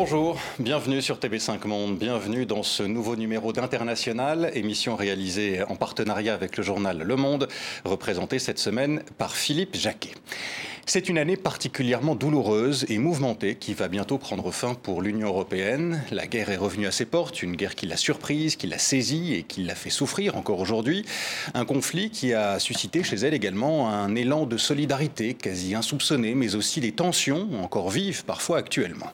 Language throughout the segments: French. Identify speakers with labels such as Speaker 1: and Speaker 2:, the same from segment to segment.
Speaker 1: Bonjour, bienvenue sur TV5 Monde, bienvenue dans ce nouveau numéro d'International, émission réalisée en partenariat avec le journal Le Monde, représentée cette semaine par Philippe Jacquet. C'est une année particulièrement douloureuse et mouvementée qui va bientôt prendre fin pour l'Union européenne. La guerre est revenue à ses portes, une guerre qui l'a surprise, qui l'a saisie et qui l'a fait souffrir encore aujourd'hui. Un conflit qui a suscité chez elle également un élan de solidarité quasi insoupçonné, mais aussi des tensions encore vives parfois actuellement.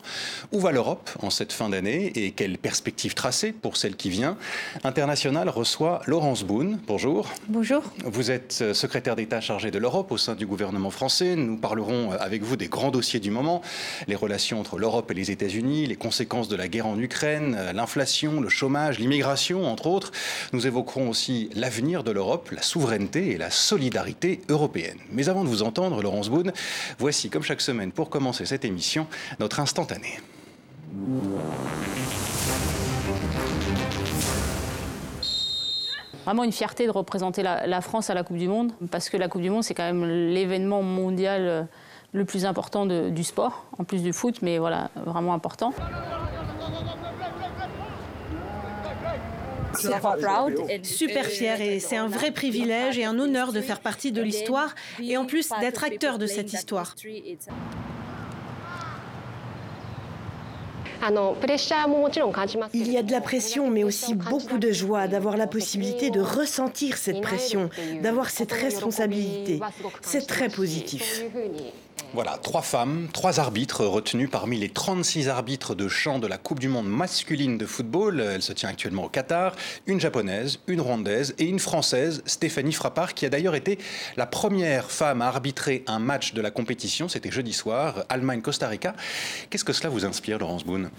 Speaker 1: Où va l'Europe en cette fin d'année et quelles perspectives tracer pour celle qui vient? International reçoit Laurence Boone. Bonjour.
Speaker 2: Bonjour.
Speaker 1: Vous êtes secrétaire d'État chargé de l'Europe au sein du gouvernement français. Nous parlerons avec vous des grands dossiers du moment, les relations entre l'Europe et les États-Unis, les conséquences de la guerre en Ukraine, l'inflation, le chômage, l'immigration, entre autres. Nous évoquerons aussi l'avenir de l'Europe, la souveraineté et la solidarité européenne. Mais avant de vous entendre, Laurence Boone, voici, comme chaque semaine, pour commencer cette émission, notre instantané.
Speaker 2: Vraiment une fierté de représenter la, la, France à la Coupe du Monde, parce que la Coupe du Monde, c'est quand même l'événement mondial euh, le plus important de, du sport, en plus du foot, mais voilà, vraiment important.
Speaker 3: Super fier et c'est un vrai privilège et un honneur de faire partie de l'histoire et en plus d'être acteur de cette histoire.
Speaker 4: Il y a de la pression, mais aussi beaucoup de joie d'avoir la possibilité de ressentir cette pression, d'avoir cette responsabilité. C'est très positif.
Speaker 1: Voilà, trois femmes, trois arbitres retenus parmi les 36 arbitres de champ de la Coupe du Monde masculine de football. Elle se tient actuellement au Qatar. Une japonaise, une rwandaise et une française, Stéphanie Frappard, qui a d'ailleurs été la première femme à arbitrer un match de la compétition. C'était jeudi soir, Allemagne-Costa Rica. Qu'est-ce que cela vous inspire, Laurence Boone?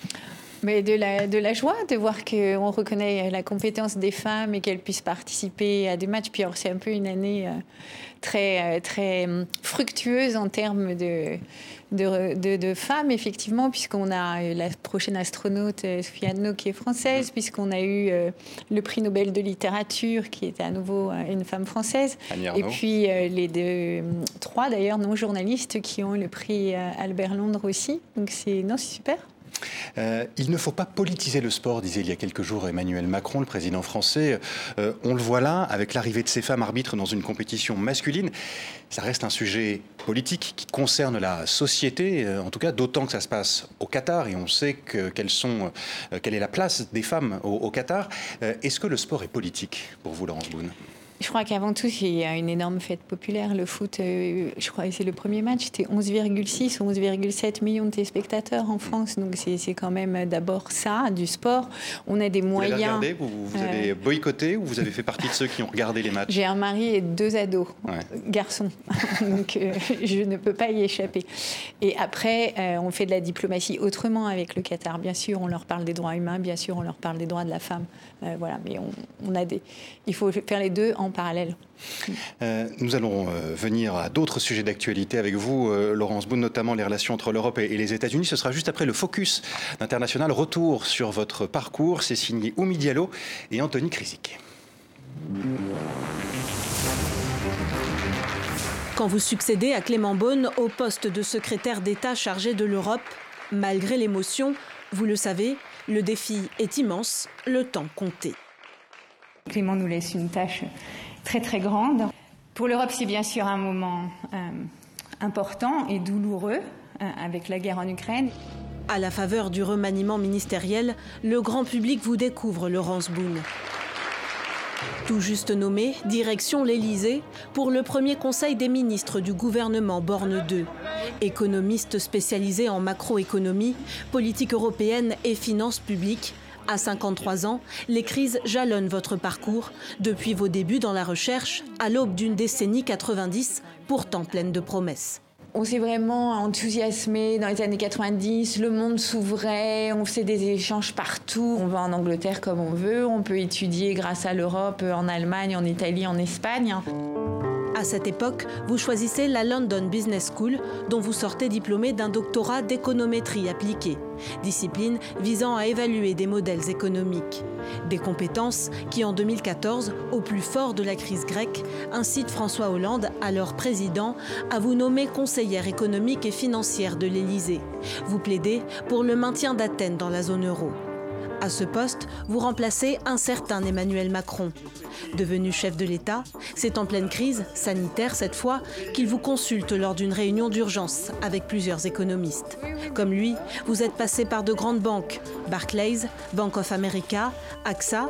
Speaker 2: Mais de la, de la joie de voir qu'on reconnaît la compétence des femmes et qu'elles puissent participer à des matchs. Puis c'est un peu une année très, très fructueuse en termes de, de, de, de femmes, effectivement, puisqu'on a la prochaine astronaute Sophie Adno qui est française, puisqu'on a eu le prix Nobel de littérature qui était à nouveau une femme française. Et puis les deux, trois d'ailleurs non journalistes qui ont le prix Albert Londres aussi. Donc c'est super.
Speaker 1: Euh, il ne faut pas politiser le sport, disait il y a quelques jours Emmanuel Macron, le président français. Euh, on le voit là, avec l'arrivée de ces femmes arbitres dans une compétition masculine. Ça reste un sujet politique qui concerne la société, euh, en tout cas d'autant que ça se passe au Qatar et on sait quelle est la place des femmes au, au Qatar. Est-ce que le sport est politique pour vous, Laurence Boone?
Speaker 2: Je crois qu'avant tout, il y a une énorme fête populaire. Le foot, euh, je crois que c'est le premier match, c'était 11,6, 11,7 millions de téléspectateurs en France. Donc c'est quand même d'abord ça, du sport. On a des
Speaker 1: vous
Speaker 2: moyens.
Speaker 1: Avez regardé, vous, vous euh... avez boycotté ou vous avez fait partie de ceux qui ont regardé les matchs?
Speaker 2: J'ai un mari et deux ados, ouais. garçons. donc euh, je ne peux pas y échapper. Et après, euh, on fait de la diplomatie autrement avec le Qatar. Bien sûr, on leur parle des droits humains, bien sûr, on leur parle des droits de la femme. Euh, voilà, mais on, on a des. Il faut faire les deux en parallèle.
Speaker 1: Euh, nous allons euh, venir à d'autres sujets d'actualité avec vous, euh, Laurence Boone, notamment les relations entre l'Europe et, et, les États-Unis. Ce sera juste après le focus international. Retour sur votre parcours. C'est signé Oumi Diallo et Anthony Krisic.
Speaker 3: Quand vous succédez à Clément Beaune au poste de secrétaire d'État chargé de l'Europe, malgré l'émotion, vous le savez, le défi est immense, le temps compté.
Speaker 5: Clément nous laisse une tâche très très grande. Pour l'Europe, c'est bien sûr un moment euh, important et douloureux euh, avec la guerre en Ukraine.
Speaker 3: À la faveur du remaniement ministériel, le grand public vous découvre Laurence Boone. Tout juste nommé, direction l'Élysée pour le premier conseil des ministres du gouvernement Borne II. Économiste spécialisé en macroéconomie, politique européenne et finances publiques, à 53 ans, les crises jalonnent votre parcours, depuis vos débuts dans la recherche à l'aube d'une décennie 90, pourtant pleine de promesses.
Speaker 2: On s'est vraiment enthousiasmé dans les années 90, le monde s'ouvrait, on faisait des échanges partout. On va en Angleterre comme on veut, on peut étudier grâce à l'Europe en Allemagne, en Italie, en Espagne.
Speaker 3: À cette époque, vous choisissez la London Business School, dont vous sortez diplômé d'un doctorat d'économétrie appliquée, discipline visant à évaluer des modèles économiques. Des compétences qui, en 2014, au plus fort de la crise grecque, incitent François Hollande, alors président, à vous nommer conseillère économique et financière de l'Élysée. Vous plaidez pour le maintien d'Athènes dans la zone euro. À ce poste, vous remplacez un certain Emmanuel Macron. Devenu chef de l'État, c'est en pleine crise, sanitaire cette fois, qu'il vous consulte lors d'une réunion d'urgence avec plusieurs économistes. Comme lui, vous êtes passé par de grandes banques, Barclays, Bank of America, AXA,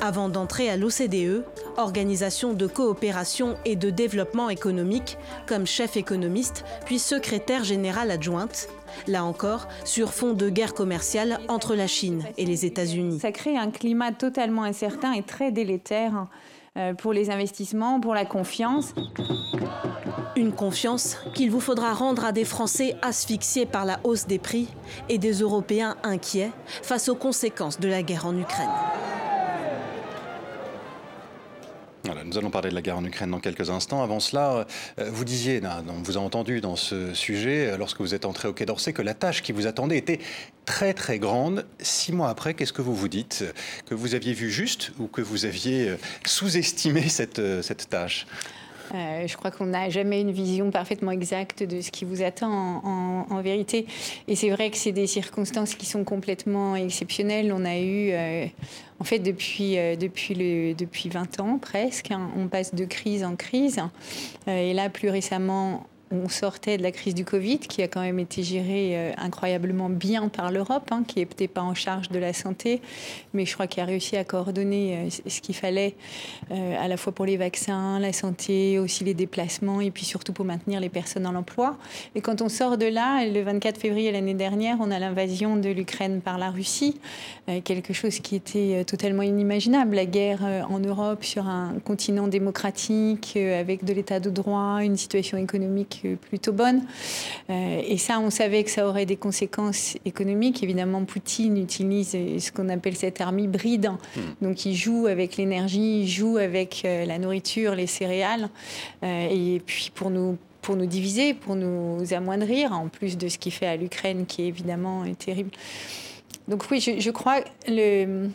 Speaker 3: avant d'entrer à l'OCDE, Organisation de coopération et de développement économique, comme chef économiste, puis secrétaire général adjointe, là encore sur fond de guerre commerciale entre la Chine et les États-Unis.
Speaker 2: Ça crée un climat totalement incertain et très délétère euh, pour les investissements, pour la confiance.
Speaker 3: Une confiance qu'il vous faudra rendre à des Français asphyxiés par la hausse des prix et des Européens inquiets face aux conséquences de la guerre en Ukraine
Speaker 1: nous allons parler de la guerre en Ukraine dans quelques instants. Avant cela, euh, vous disiez, on vous a entendu dans ce sujet, euh, lorsque vous êtes entré au Quai d'Orsay, que la tâche qui vous attendait était très très grande. Six mois après, qu'est-ce que vous vous dites? Que vous aviez vu juste ou que vous aviez euh, sous-estimé cette, cette tâche?
Speaker 2: Euh, je crois qu'on n'a jamais une vision parfaitement exacte de ce qui vous attend en, vérité. Et c'est vrai que c'est des circonstances qui sont complètement exceptionnelles. On a eu, euh, en fait, depuis, euh, depuis, depuis 20 ans presque, hein, on passe de crise en crise. et là, plus récemment, on sortait de la crise du Covid, qui a quand même été gérée euh, incroyablement bien par l'Europe, hein, qui n'était pas en charge de la santé, mais je crois qu'il a réussi à coordonner euh, ce qu'il fallait, euh, à la fois pour les vaccins, la santé, aussi les déplacements, et puis surtout pour maintenir les personnes dans l'emploi. Et quand on sort de là, le 24 février l'année dernière, on a l'invasion de l'Ukraine par la Russie, quelque chose qui était totalement inimaginable. La guerre en Europe sur un continent démocratique, avec de l'état de droit, une situation économique plutôt bonne. Euh, et ça, on savait que ça aurait des conséquences économiques. Évidemment, Poutine utilise ce qu'on appelle cette arme hybride. Hmm. Donc, il joue avec l'énergie, il joue avec euh, la nourriture, les céréales. Euh, et puis, pour nous pour nous diviser, pour nous amoindrir, en plus de ce qu'il fait à l'Ukraine, qui est évidemment terrible. Donc oui, je, je crois le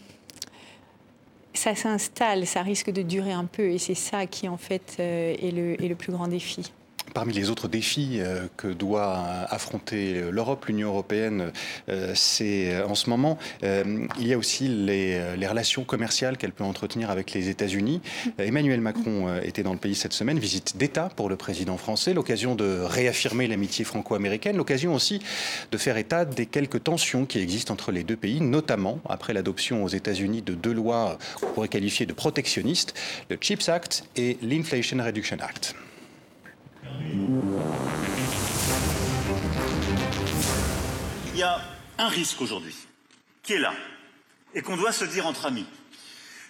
Speaker 2: ça s'installe, ça risque de durer un peu, et c'est ça qui en fait est, le, est le plus grand défi.
Speaker 1: Parmi les autres défis euh, que doit affronter l'Europe, l'Union européenne, euh, c'est en ce moment, euh, il y a aussi les, relations commerciales qu'elle peut entretenir avec les États-Unis. Emmanuel Macron était dans le pays cette semaine, visite d'État pour le président français, l'occasion de réaffirmer l'amitié franco-américaine, l'occasion aussi de faire état des quelques tensions qui existent entre les deux pays, notamment après l'adoption aux États-Unis de deux lois qu'on pourrait qualifier de protectionnistes, le CHIPS Act et l'Inflation Reduction Act.
Speaker 6: Il y a un risque aujourd'hui qui est là et qu'on doit se dire entre amis.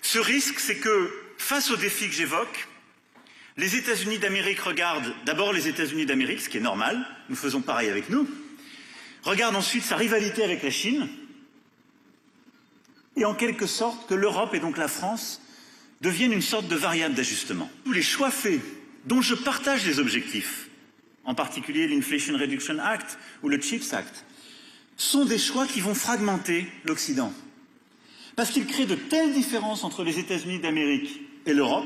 Speaker 6: Ce risque, c'est que face aux défis que j'évoque, les États-Unis d'Amérique regardent d'abord les États-Unis d'Amérique, ce qui est normal, nous faisons pareil avec nous, regardent ensuite sa rivalité avec la Chine, et en quelque sorte que l'Europe et donc la France deviennent une sorte de variable d'ajustement. Tous les choix faits dont je partage les objectifs, en particulier l'Inflation Reduction Act ou le CHIPS Act, sont des choix qui vont fragmenter l'Occident. Parce qu'ils créent de telles différences entre les États-Unis d'Amérique et l'Europe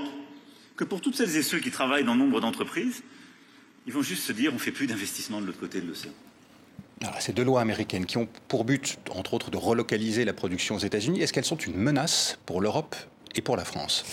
Speaker 6: que pour toutes celles et ceux qui travaillent dans nombre d'entreprises, ils vont juste se dire on ne fait plus d'investissement de l'autre côté de l'océan.
Speaker 1: Ces deux lois américaines qui ont pour but, entre autres, de relocaliser la production aux États-Unis, est-ce qu'elles sont une menace pour l'Europe et pour la France?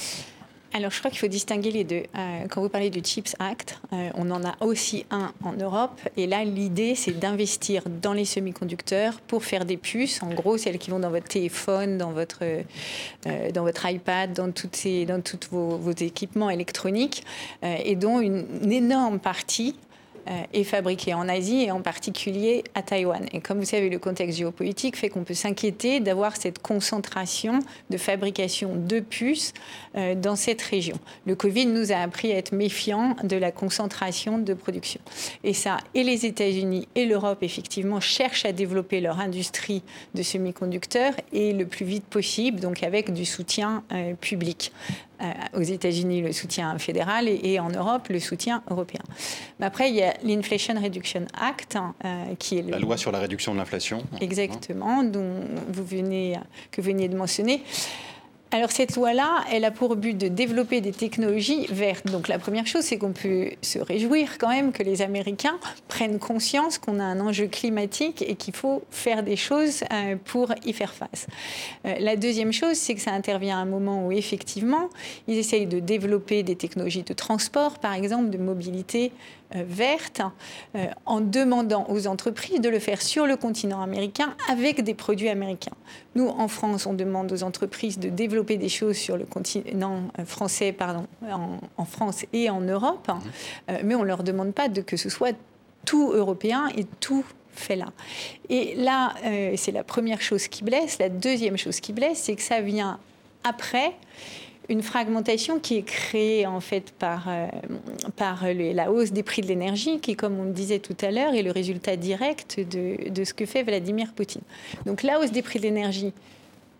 Speaker 2: Alors, je crois qu'il faut distinguer les deux. Euh, quand vous parlez du CHIPS Act, euh, on en a aussi un en Europe. Et là, l'idée, c'est d'investir dans les semi-conducteurs pour faire des puces, en gros, celles qui vont dans votre téléphone, dans votre, euh, dans votre iPad, dans, toutes vos, équipements électroniques, et dont une, énorme partie est fabriquée en Asie et en particulier à Taïwan. Et comme vous savez, le contexte géopolitique fait qu'on peut s'inquiéter d'avoir cette concentration de fabrication de puces euh, dans cette région. Le Covid nous a appris à être méfiants de la concentration de production. Et ça, et les États-Unis et l'Europe, effectivement, cherchent à développer leur industrie de semi-conducteurs et le plus vite possible, donc avec du soutien euh, public. Euh, aux États-Unis le soutien fédéral et, en Europe le soutien européen. Mais après, il y a l'Inflation Reduction Act, hein, euh, qui est
Speaker 1: la loi sur la réduction de l'inflation.
Speaker 2: Exactement, dont vous venez, que vous veniez de mentionner. Alors cette loi-là, elle a pour but de développer des technologies vertes. Donc la première chose, c'est qu'on peut se réjouir quand même que les Américains prennent conscience qu'on a un enjeu climatique et qu'il faut faire des choses euh, pour y faire face. Euh, la deuxième chose, c'est que ça intervient à un moment où effectivement, ils essayent de développer des technologies de transport, par exemple, de mobilité verte euh, en demandant aux entreprises de le faire sur le continent américain avec des produits américains. Nous, en France, on demande aux entreprises de développer des choses sur le continent euh, français, pardon, en, France et en Europe, mmh. mais on ne leur demande pas de que ce soit tout européen et tout fait là. Et là, c'est la première chose qui blesse. La deuxième chose qui blesse, c'est que ça vient après une fragmentation qui est créée en fait par, euh, par la hausse des prix de l'énergie, qui, comme on le disait tout à l'heure, est le résultat direct de, de ce que fait Vladimir Poutine. Donc la hausse des prix de l'énergie,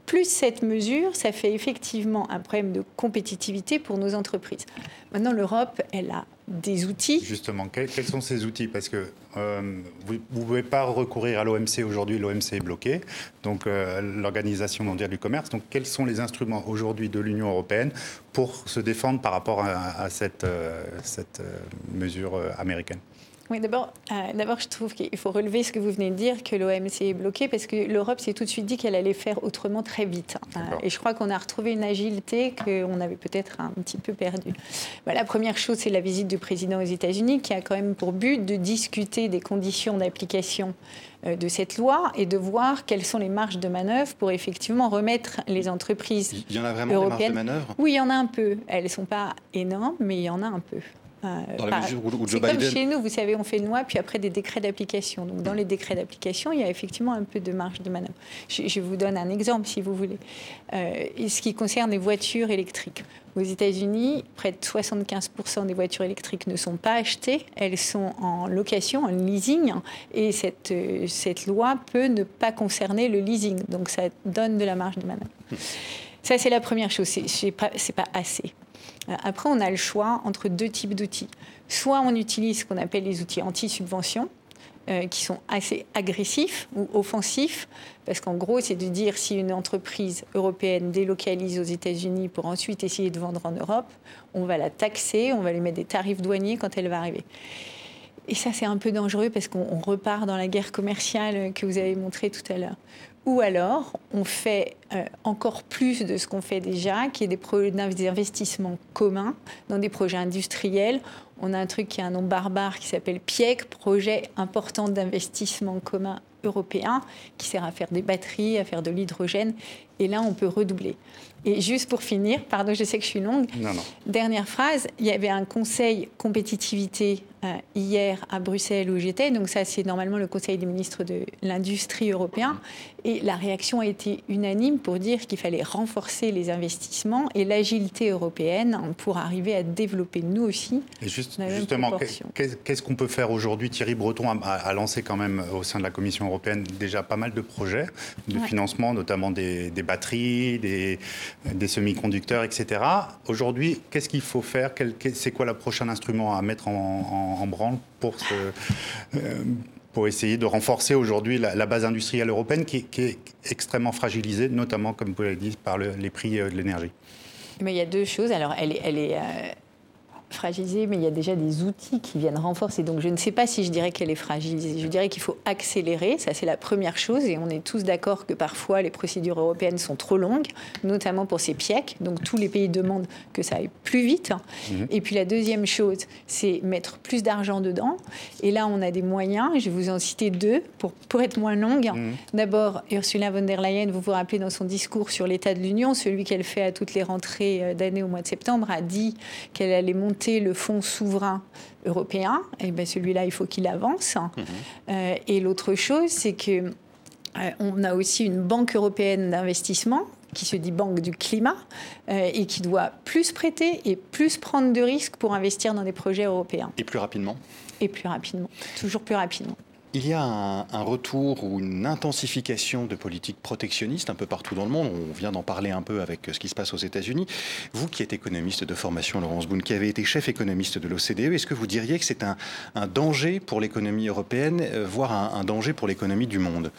Speaker 2: plus cette mesure, ça fait effectivement un problème de compétitivité pour nos entreprises. Maintenant, l'Europe, elle a des outils.
Speaker 7: Justement, quels, sont ces outils? Parce que euh, vous ne pouvez pas recourir à l'OMC aujourd'hui, l'OMC est bloqué, donc euh, l'Organisation mondiale du commerce. Donc quels sont les instruments aujourd'hui de l'Union européenne pour se défendre par rapport à, cette, euh, cette mesure américaine?
Speaker 2: Oui, d'abord, euh, d'abord, je trouve qu'il faut relever ce que vous venez de dire, que l'OMC est bloqué, parce que l'Europe s'est tout de suite dit qu'elle allait faire autrement très vite. Euh, et je crois qu'on a retrouvé une agilité qu'on avait peut-être un petit peu perdue. Bah, la première chose, c'est la visite du président aux États-Unis, qui a quand même pour but de discuter des conditions d'application euh, de cette loi et de voir quelles sont les marges de manœuvre pour effectivement remettre les entreprises.
Speaker 1: Il y en a vraiment
Speaker 2: européennes.
Speaker 1: des marges de manœuvre?
Speaker 2: Oui, il y en a un peu. Elles ne sont pas énormes, mais il y en a un peu.
Speaker 1: Dans la mesure où,
Speaker 2: C'est comme chez nous, vous savez, on fait une loi, puis après des décrets d'application. Donc dans les décrets d'application, il y a effectivement un peu de marge de manœuvre. Je, vous donne un exemple, si vous voulez. Euh, ce qui concerne les voitures électriques. Aux États-Unis, près de 75% des voitures électriques ne sont pas achetées, elles sont en location, en leasing, et cette, euh, cette loi peut ne pas concerner le leasing. Donc ça donne de la marge de manœuvre. Ça, c'est la première chose, c'est pas, pas assez. Euh, après, on a le choix entre deux types d'outils. Soit on utilise ce qu'on appelle les outils anti-subvention, euh, qui sont assez agressifs ou offensifs, parce qu'en gros, c'est de dire si une entreprise européenne délocalise aux États-Unis pour ensuite essayer de vendre en Europe, on va la taxer, on va lui mettre des tarifs douaniers quand elle va arriver. Et ça, c'est un peu dangereux parce qu'on repart dans la guerre commerciale que vous avez montrée tout à l'heure. Ou alors, on fait euh, encore plus de ce qu'on fait déjà, qui est des, des investissements communs dans des projets industriels. On a un truc qui a un nom barbare qui s'appelle PIEC, projet important d'investissement commun européen, qui sert à faire des batteries, à faire de l'hydrogène. Et là, on peut redoubler. Et juste pour finir, pardon, je sais que je suis longue.
Speaker 7: Non, non.
Speaker 2: Dernière phrase, il y avait un conseil compétitivité euh, hier à Bruxelles où j'étais. Donc ça, c'est normalement le conseil des ministres de l'industrie européen. Et la réaction a été unanime pour dire qu'il fallait renforcer les investissements et l'agilité européenne pour arriver à développer nous aussi.
Speaker 7: Et juste, justement, qu'est-ce qu'on peut faire aujourd'hui? Thierry Breton a, lancé quand même au sein de la Commission européenne déjà pas mal de projets de financement, notamment des, batteries, des, des semi-conducteurs, etc. Aujourd'hui, qu'est-ce qu'il faut faire? C'est quoi le prochain instrument à mettre en branle pour, euh, pour essayer de renforcer aujourd'hui la, base industrielle européenne qui, est extrêmement fragilisée, notamment, comme vous l'avez dit, par les prix euh, de l'énergie?
Speaker 2: Mais il y a deux choses. Alors, elle elle est euh, fragilisée, mais il y a déjà des outils qui viennent renforcer. Donc je ne sais pas si je dirais qu'elle est fragilisée. Je dirais qu'il faut accélérer, ça c'est la première chose, et on est tous d'accord que parfois les procédures européennes sont trop longues, notamment pour ces PIEC. Donc tous les pays demandent que ça aille plus vite. Mhm. Et puis la deuxième chose, c'est mettre plus d'argent dedans. Et là, on a des moyens, je vais vous en citer deux pour, pour être moins longue. Mhm. D'abord, Ursula von der Leyen, vous vous rappelez dans son discours sur l'état de l'Union, celui qu'elle fait à toutes les rentrées euh, d'année au mois de septembre, a dit qu'elle allait monter le fonds souverain européen, et eh ben celui-là, il faut qu'il avance. Mmh. et l'autre chose, c'est que on a aussi une banque européenne d'investissement qui se dit banque du climat et qui doit plus prêter et plus prendre de risques pour investir dans des projets européens.
Speaker 1: Et plus rapidement
Speaker 2: Et plus rapidement, toujours plus rapidement.
Speaker 1: Il y a un, retour ou une intensification de politiques protectionnistes un peu partout dans le monde. On vient d'en parler un peu avec ce qui se passe aux États-Unis. Vous qui êtes économiste de formation, Laurence Boone, qui avez été chef économiste de l'OCDE, est-ce que vous diriez que c'est un, danger pour l'économie européenne, euh, voire un, danger pour l'économie du monde?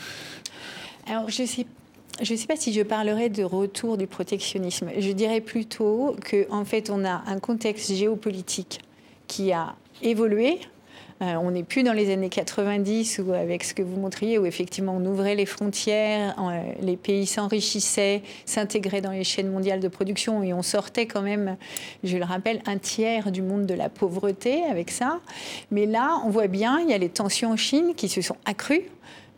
Speaker 2: Alors, je ne sais pas si je parlerai de retour du protectionnisme. Je dirais plutôt qu'en en fait, on a un contexte géopolitique qui a évolué euh, on n'est plus dans les années 90 ou avec ce que vous montriez, où effectivement on ouvrait les frontières, euh, les pays s'enrichissaient, s'intégraient dans les chaînes mondiales de production et on sortait quand même, je le rappelle, un tiers du monde de la pauvreté avec ça. Mais là, on voit bien, il y a les tensions en Chine qui se sont accrues.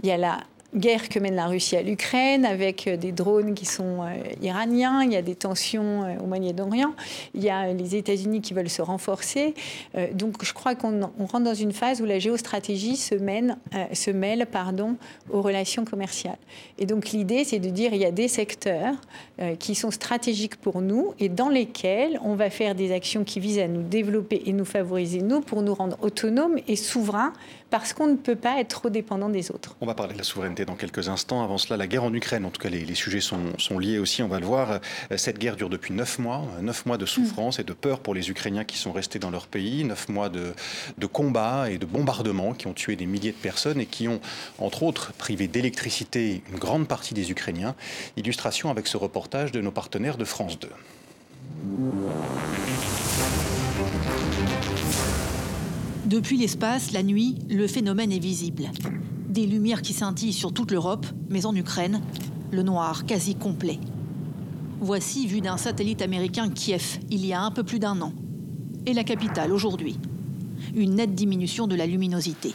Speaker 2: Il y a la guerre que mène la Russie à l'Ukraine avec euh, des drones qui sont euh, iraniens, il y a des tensions euh, au Moyen-Orient, il y a les États-Unis qui veulent se renforcer. donc je crois qu'on rentre dans une phase où la géostratégie se, mène, se mêle pardon, aux relations commerciales. Et donc l'idée, c'est de dire il y a des secteurs qui sont stratégiques pour nous et dans lesquels on va faire des actions qui visent à nous développer et nous favoriser, nous, pour nous rendre autonomes et souverains parce qu'on ne peut pas être trop dépendant des autres.
Speaker 1: On va parler de la souveraineté dans quelques instants. Avant cela, la guerre en Ukraine, en tout cas les, sujets sont, liés aussi, on va le voir. Euh, cette guerre dure depuis neuf mois, neuf mois de souffrance et de peur pour les Ukrainiens qui sont restés dans leur pays, neuf mois de combats et de bombardements qui ont tué des milliers de personnes et qui ont, entre autres, privé d'électricité une grande partie des Ukrainiens. Illustration avec ce reportage de nos partenaires de France 2.
Speaker 8: Depuis l'espace, la nuit, le phénomène est visible. Des lumières qui scintillent sur toute l'Europe, mais en Ukraine, le noir quasi complet. Voici vu d'un satellite américain Kiev, il y a un peu plus d'un an. Et la capitale aujourd'hui. Une nette diminution de la luminosité.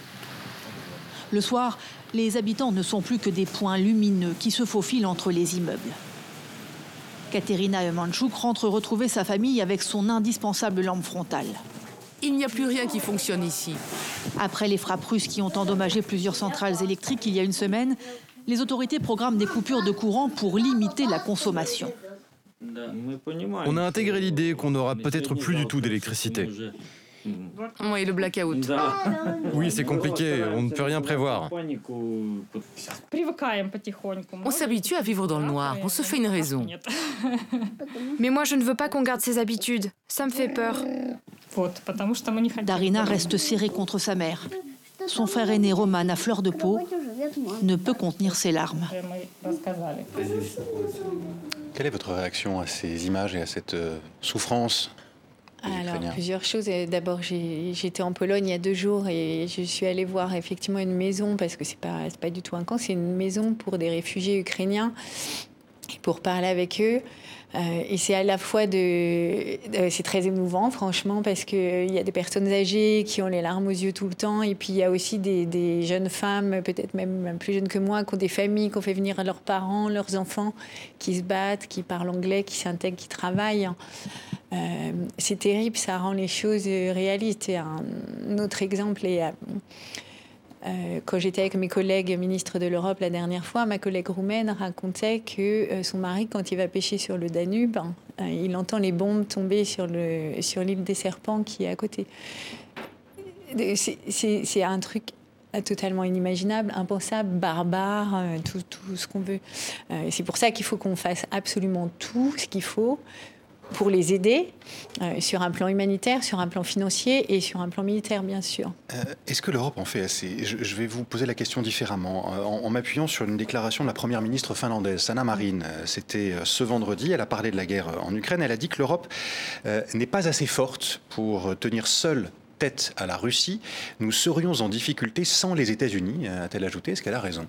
Speaker 8: Le soir, les habitants ne sont plus que des points lumineux qui se faufilent entre les immeubles. Katerina Emanchuk rentre retrouver sa famille avec son indispensable lampe frontale.
Speaker 9: Il n'y a plus rien qui fonctionne ici.
Speaker 8: Après les frappes russes qui ont endommagé plusieurs centrales électriques il y a une semaine, les autorités programment des coupures de courant pour limiter la consommation.
Speaker 10: On a intégré l'idée qu'on n'aura peut-être plus du tout d'électricité.
Speaker 9: Oui, le blackout.
Speaker 10: Oui, c'est compliqué, on ne peut rien prévoir.
Speaker 9: On s'habitue à vivre dans le noir, on se fait une raison.
Speaker 11: Mais moi, je ne veux pas qu'on garde ses habitudes. Ça me fait peur.
Speaker 8: Darina reste serrée contre sa mère. Son frère aîné Roman, à fleur de peau, ne peut contenir ses larmes.
Speaker 1: Quelle est votre réaction à ces images et à cette euh, souffrance
Speaker 2: alors, plusieurs choses. D'abord, j'étais en Pologne il y a deux jours et je suis allée voir effectivement une maison, parce que c'est pas, pas du tout un camp, c'est une maison pour des réfugiés ukrainiens, pour parler avec eux. Euh, et c'est à la fois de, c'est très émouvant, franchement, parce qu'il euh, y a des personnes âgées qui ont les larmes aux yeux tout le temps, et puis il y a aussi des, jeunes femmes, peut-être même plus jeunes que moi, qui ont des familles, qui ont fait venir leurs parents, leurs enfants, qui se battent, qui parlent anglais, qui s'intègrent, qui travaillent. Euh, c'est terrible, ça rend les choses réalistes. Un autre exemple est euh, quand j'étais avec mes collègues ministres de l'Europe la dernière fois, ma collègue roumaine racontait que euh, son mari, quand il va pêcher sur le Danube, euh, il entend les bombes tomber sur l'île sur des Serpents qui est à côté. C'est un truc totalement inimaginable, impensable, barbare, tout, tout ce qu'on veut. c'est pour ça qu'il faut qu'on fasse absolument tout ce qu'il faut pour les aider euh, sur un plan humanitaire, sur un plan financier et sur un plan militaire, bien sûr.
Speaker 1: Euh, est-ce que l'Europe en fait assez? Je, vais vous poser la question différemment, euh, en, m'appuyant sur une déclaration de la première ministre finlandaise, Sanna Marin. C'était ce vendredi, elle a parlé de la guerre en Ukraine, elle a dit que l'Europe n'est pas assez forte pour tenir seule tête à la Russie. Nous serions en difficulté sans les États-Unis, a-t-elle ajouté. Est-ce qu'elle a raison?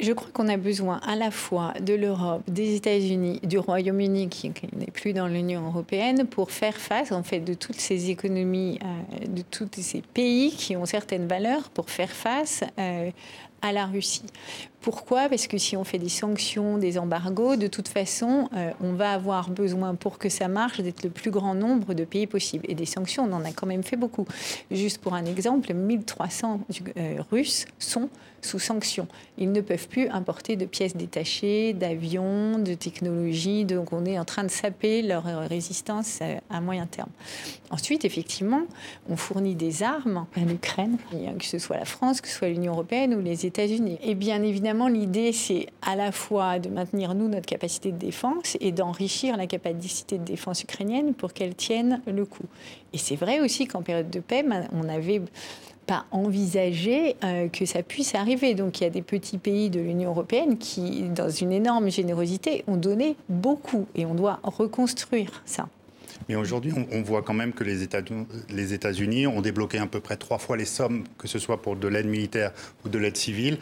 Speaker 2: Je crois qu'on a besoin à la fois de l'Europe, des États-Unis, du Royaume-Uni qui, n'est plus dans l'Union européenne pour faire face en fait de toutes ces économies, euh, de tous ces pays qui ont certaines valeurs pour faire face euh, à la Russie. Pourquoi? Parce que si on fait des sanctions, des embargos, de toute façon, euh, on va avoir besoin pour que ça marche d'être le plus grand nombre de pays possible. Et des sanctions, on en a quand même fait beaucoup. Juste pour un exemple, 1300 euh, Russes sont sous sanctions. Ils ne peuvent plus importer de pièces détachées, d'avions, de technologies. Donc on est en train de saper leur résistance à moyen terme. Ensuite, effectivement, on fournit des armes à l'Ukraine, que ce soit la France, que ce soit l'Union européenne ou les États-Unis. Et bien évidemment, l'idée, c'est à la fois de maintenir, nous, notre capacité de défense et d'enrichir la capacité de défense ukrainienne pour qu'elle tienne le coup. Et c'est vrai aussi qu'en période de paix, on avait pas envisagé euh, que ça puisse arriver. Donc il y a des petits pays de l'Union européenne qui, dans une énorme générosité, ont donné beaucoup et on doit reconstruire ça.
Speaker 7: Mais aujourd'hui, on, voit quand même que les États-Unis ont débloqué à peu près trois fois les sommes, que ce soit pour de l'aide militaire ou de l'aide civile,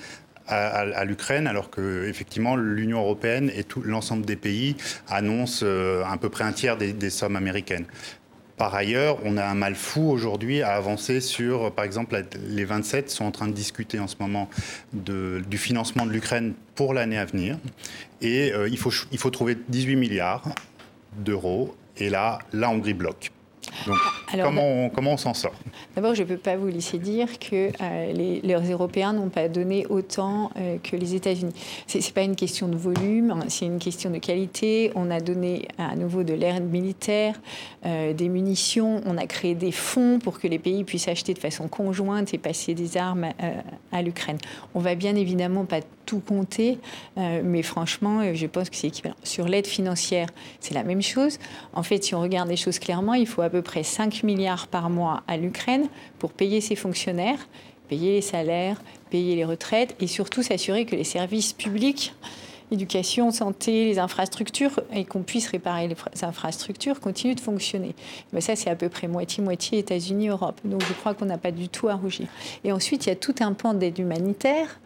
Speaker 7: à, l'Ukraine, alors que effectivement l'Union européenne et tout l'ensemble des pays annoncent euh, à peu près un tiers des sommes américaines. Par ailleurs, on a un mal fou aujourd'hui à avancer sur, par exemple, les 27 sont en train de discuter en ce moment du financement de l'Ukraine pour l'année à venir. Et euh, il, faut, il faut trouver 18 milliards d'euros. Et là, la Hongrie bloque. Donc, comment, on, comment on s'en sort?
Speaker 2: D'abord, je ne peux pas vous laisser dire que euh, les, les, Européens n'ont pas donné autant euh, que les États-Unis. Ce n'est pas une question de volume, hein, c'est une question de qualité. On a donné à nouveau de l'aide militaire, euh, des munitions, on a créé des fonds pour que les pays puissent acheter de façon conjointe et passer des armes à, à l'Ukraine. On va bien évidemment pas tout compter, mais franchement, je pense que c'est équivalent. Sur l'aide financière, c'est la même chose. En fait, si on regarde les choses clairement, il faut à peu près 5 milliards par mois à l'Ukraine pour payer ses fonctionnaires, payer les salaires, payer les retraites et surtout s'assurer que les services publics éducation, santé, les infrastructures, et qu'on puisse réparer les infrastructures, continuent de fonctionner. Mais ça, c'est à peu près moitié-moitié États-Unis, Europe. Donc je crois qu'on n'a pas du tout à rougir. Et ensuite, il y a tout un pan d'aide humanitaire,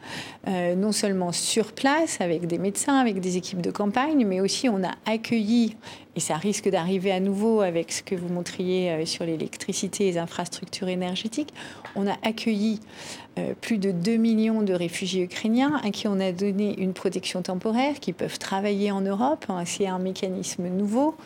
Speaker 2: euh, non seulement sur place, avec des médecins, avec des équipes de campagne, mais aussi on a accueilli et ça risque d'arriver à nouveau avec ce que vous montriez euh, sur l'électricité et les infrastructures énergétiques. On a accueilli euh, plus de 2 millions de réfugiés ukrainiens à qui on a donné une protection temporaire, qui peuvent travailler en Europe. Hein, c'est un mécanisme nouveau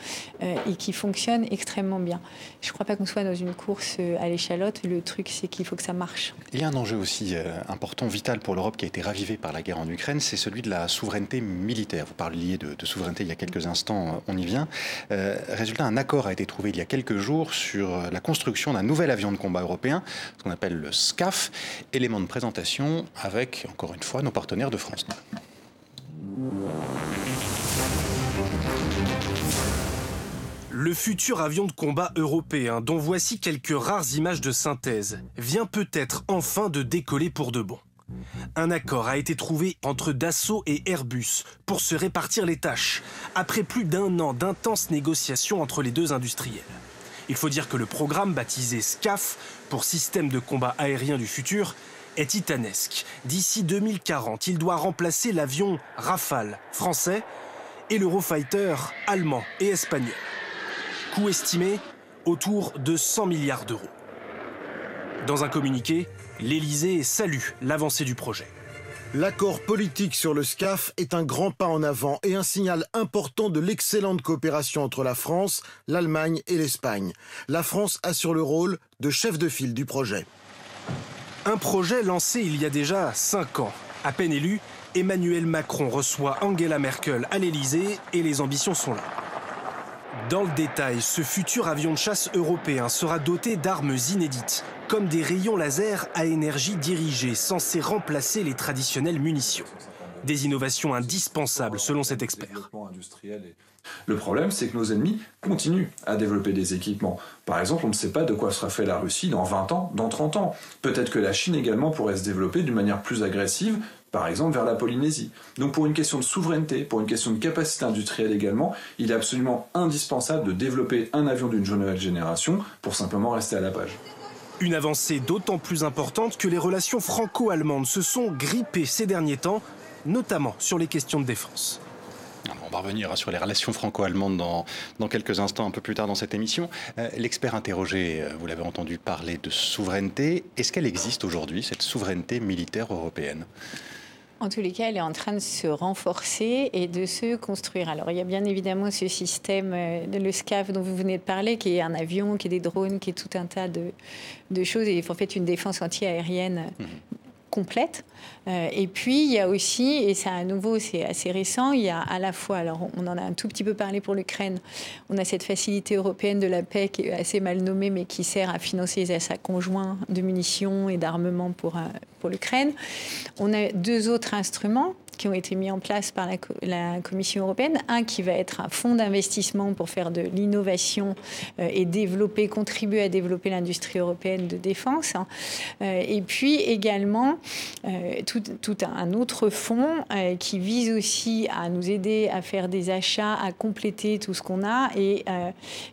Speaker 2: euh, et qui fonctionne extrêmement bien. Je ne crois pas qu'on soit dans une course à l'échalote. Le truc, c'est qu'il faut que ça marche.
Speaker 1: Il y a un enjeu aussi important, vital pour l'Europe qui a été ravivé par la guerre en Ukraine, c'est celui de la souveraineté militaire. Vous parliez de, de souveraineté il y a quelques instants, on y vient. Résultat, un accord a été trouvé il y a quelques jours sur la construction d'un nouvel avion de combat européen, ce qu'on appelle le SCAF élément de présentation avec, encore une fois, nos partenaires de France
Speaker 12: Le futur avion de combat européen, dont voici quelques rares images de synthèse, vient peut-être enfin de décoller pour de bon. Un accord a été trouvé entre Dassault et Airbus pour se répartir les tâches, après plus d'un an d'intenses négociations entre les deux industriels. Il faut dire que le programme baptisé SCAF, pour Système de combat aérien du futur, est titanesque. D'ici 2040, il doit remplacer l'avion Rafale français et l'Eurofighter allemand et espagnol. Coût estimé autour de 100 milliards d'euros. Dans un communiqué, l'Elysée salue l'avancée du projet.
Speaker 13: L'accord politique sur le SCAF est un grand pas en avant et un signal important de l'excellente coopération entre la France, l'Allemagne et l'Espagne. La France assure le rôle de chef de file du projet.
Speaker 12: Un projet lancé il y a déjà cinq ans. À peine élu, Emmanuel Macron reçoit Angela Merkel à l'Elysée et les ambitions sont là. Dans le détail, ce futur avion de chasse européen sera doté d'armes inédites, comme des rayons laser à énergie dirigée censés remplacer les traditionnelles munitions. Des innovations indispensables selon cet expert.
Speaker 14: Le problème, c'est que nos ennemis continuent à développer des équipements. Par exemple, on ne sait pas de quoi sera fait la Russie dans 20 ans, dans 30 ans. Peut-être que la Chine également pourrait se développer d'une manière plus agressive, par exemple vers la Polynésie. Donc pour une question de souveraineté, pour une question de capacité industrielle également, il est absolument indispensable de développer un avion d'une nouvelle génération pour simplement rester à la page.
Speaker 12: Une avancée d'autant plus importante que les relations franco-allemandes se sont grippées ces derniers temps, notamment sur les questions de défense.
Speaker 1: on va revenir sur les relations franco-allemandes dans, dans, quelques instants, un peu plus tard dans cette émission. Euh, l'expert interrogé, euh, vous l'avez entendu parler de souveraineté. Est-ce qu'elle existe aujourd'hui, cette souveraineté militaire européenne?
Speaker 2: En tous les cas, elle est en train de se renforcer et de se construire. Alors, il y a bien évidemment ce système euh, le SCAF dont vous venez de parler, qui est un avion, qui est des drones, qui est tout un tas de, choses. Et il en fait une défense anti-aérienne mmh complète. Euh, et puis, il y a aussi, et ça à nouveau, c'est assez récent, il y a à la fois, alors on en a un tout petit peu parlé pour l'Ukraine, on a cette facilité européenne de la paix qui est assez mal nommée, mais qui sert à financer les achats conjoints de munitions et d'armement pour, euh, pour l'Ukraine. On a deux autres instruments qui ont été mis en place par la, Commission européenne. Un qui va être un fonds d'investissement pour faire de l'innovation euh, et développer, contribuer à développer l'industrie européenne de défense. Hein. Et puis également euh, tout, un autre fonds qui vise aussi à nous aider à faire des achats, à compléter tout ce qu'on a et,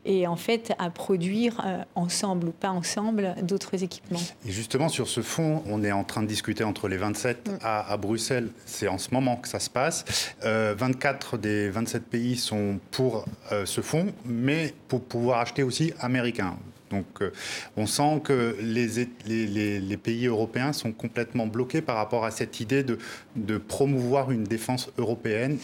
Speaker 2: et en fait à produire ensemble ou pas ensemble d'autres équipements.
Speaker 7: Et justement sur ce fonds, on est en train de discuter entre les 27 mm. à, à Bruxelles. C'est en ce moment que ça se passe. 24 euh, des 27 pays sont pour euh, ce fonds, mais pour pouvoir acheter aussi américain. Donc euh, on sent que les, pays européens sont complètement bloqués par rapport à cette idée de promouvoir une défense européenne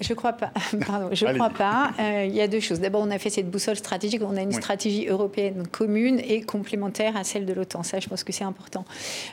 Speaker 2: je crois pas. Pardon, je crois pas. Euh, il y a deux choses. D'abord, on a fait cette boussole stratégique. On a une stratégie européenne commune et complémentaire à celle de l'OTAN. Ça, je pense que c'est important.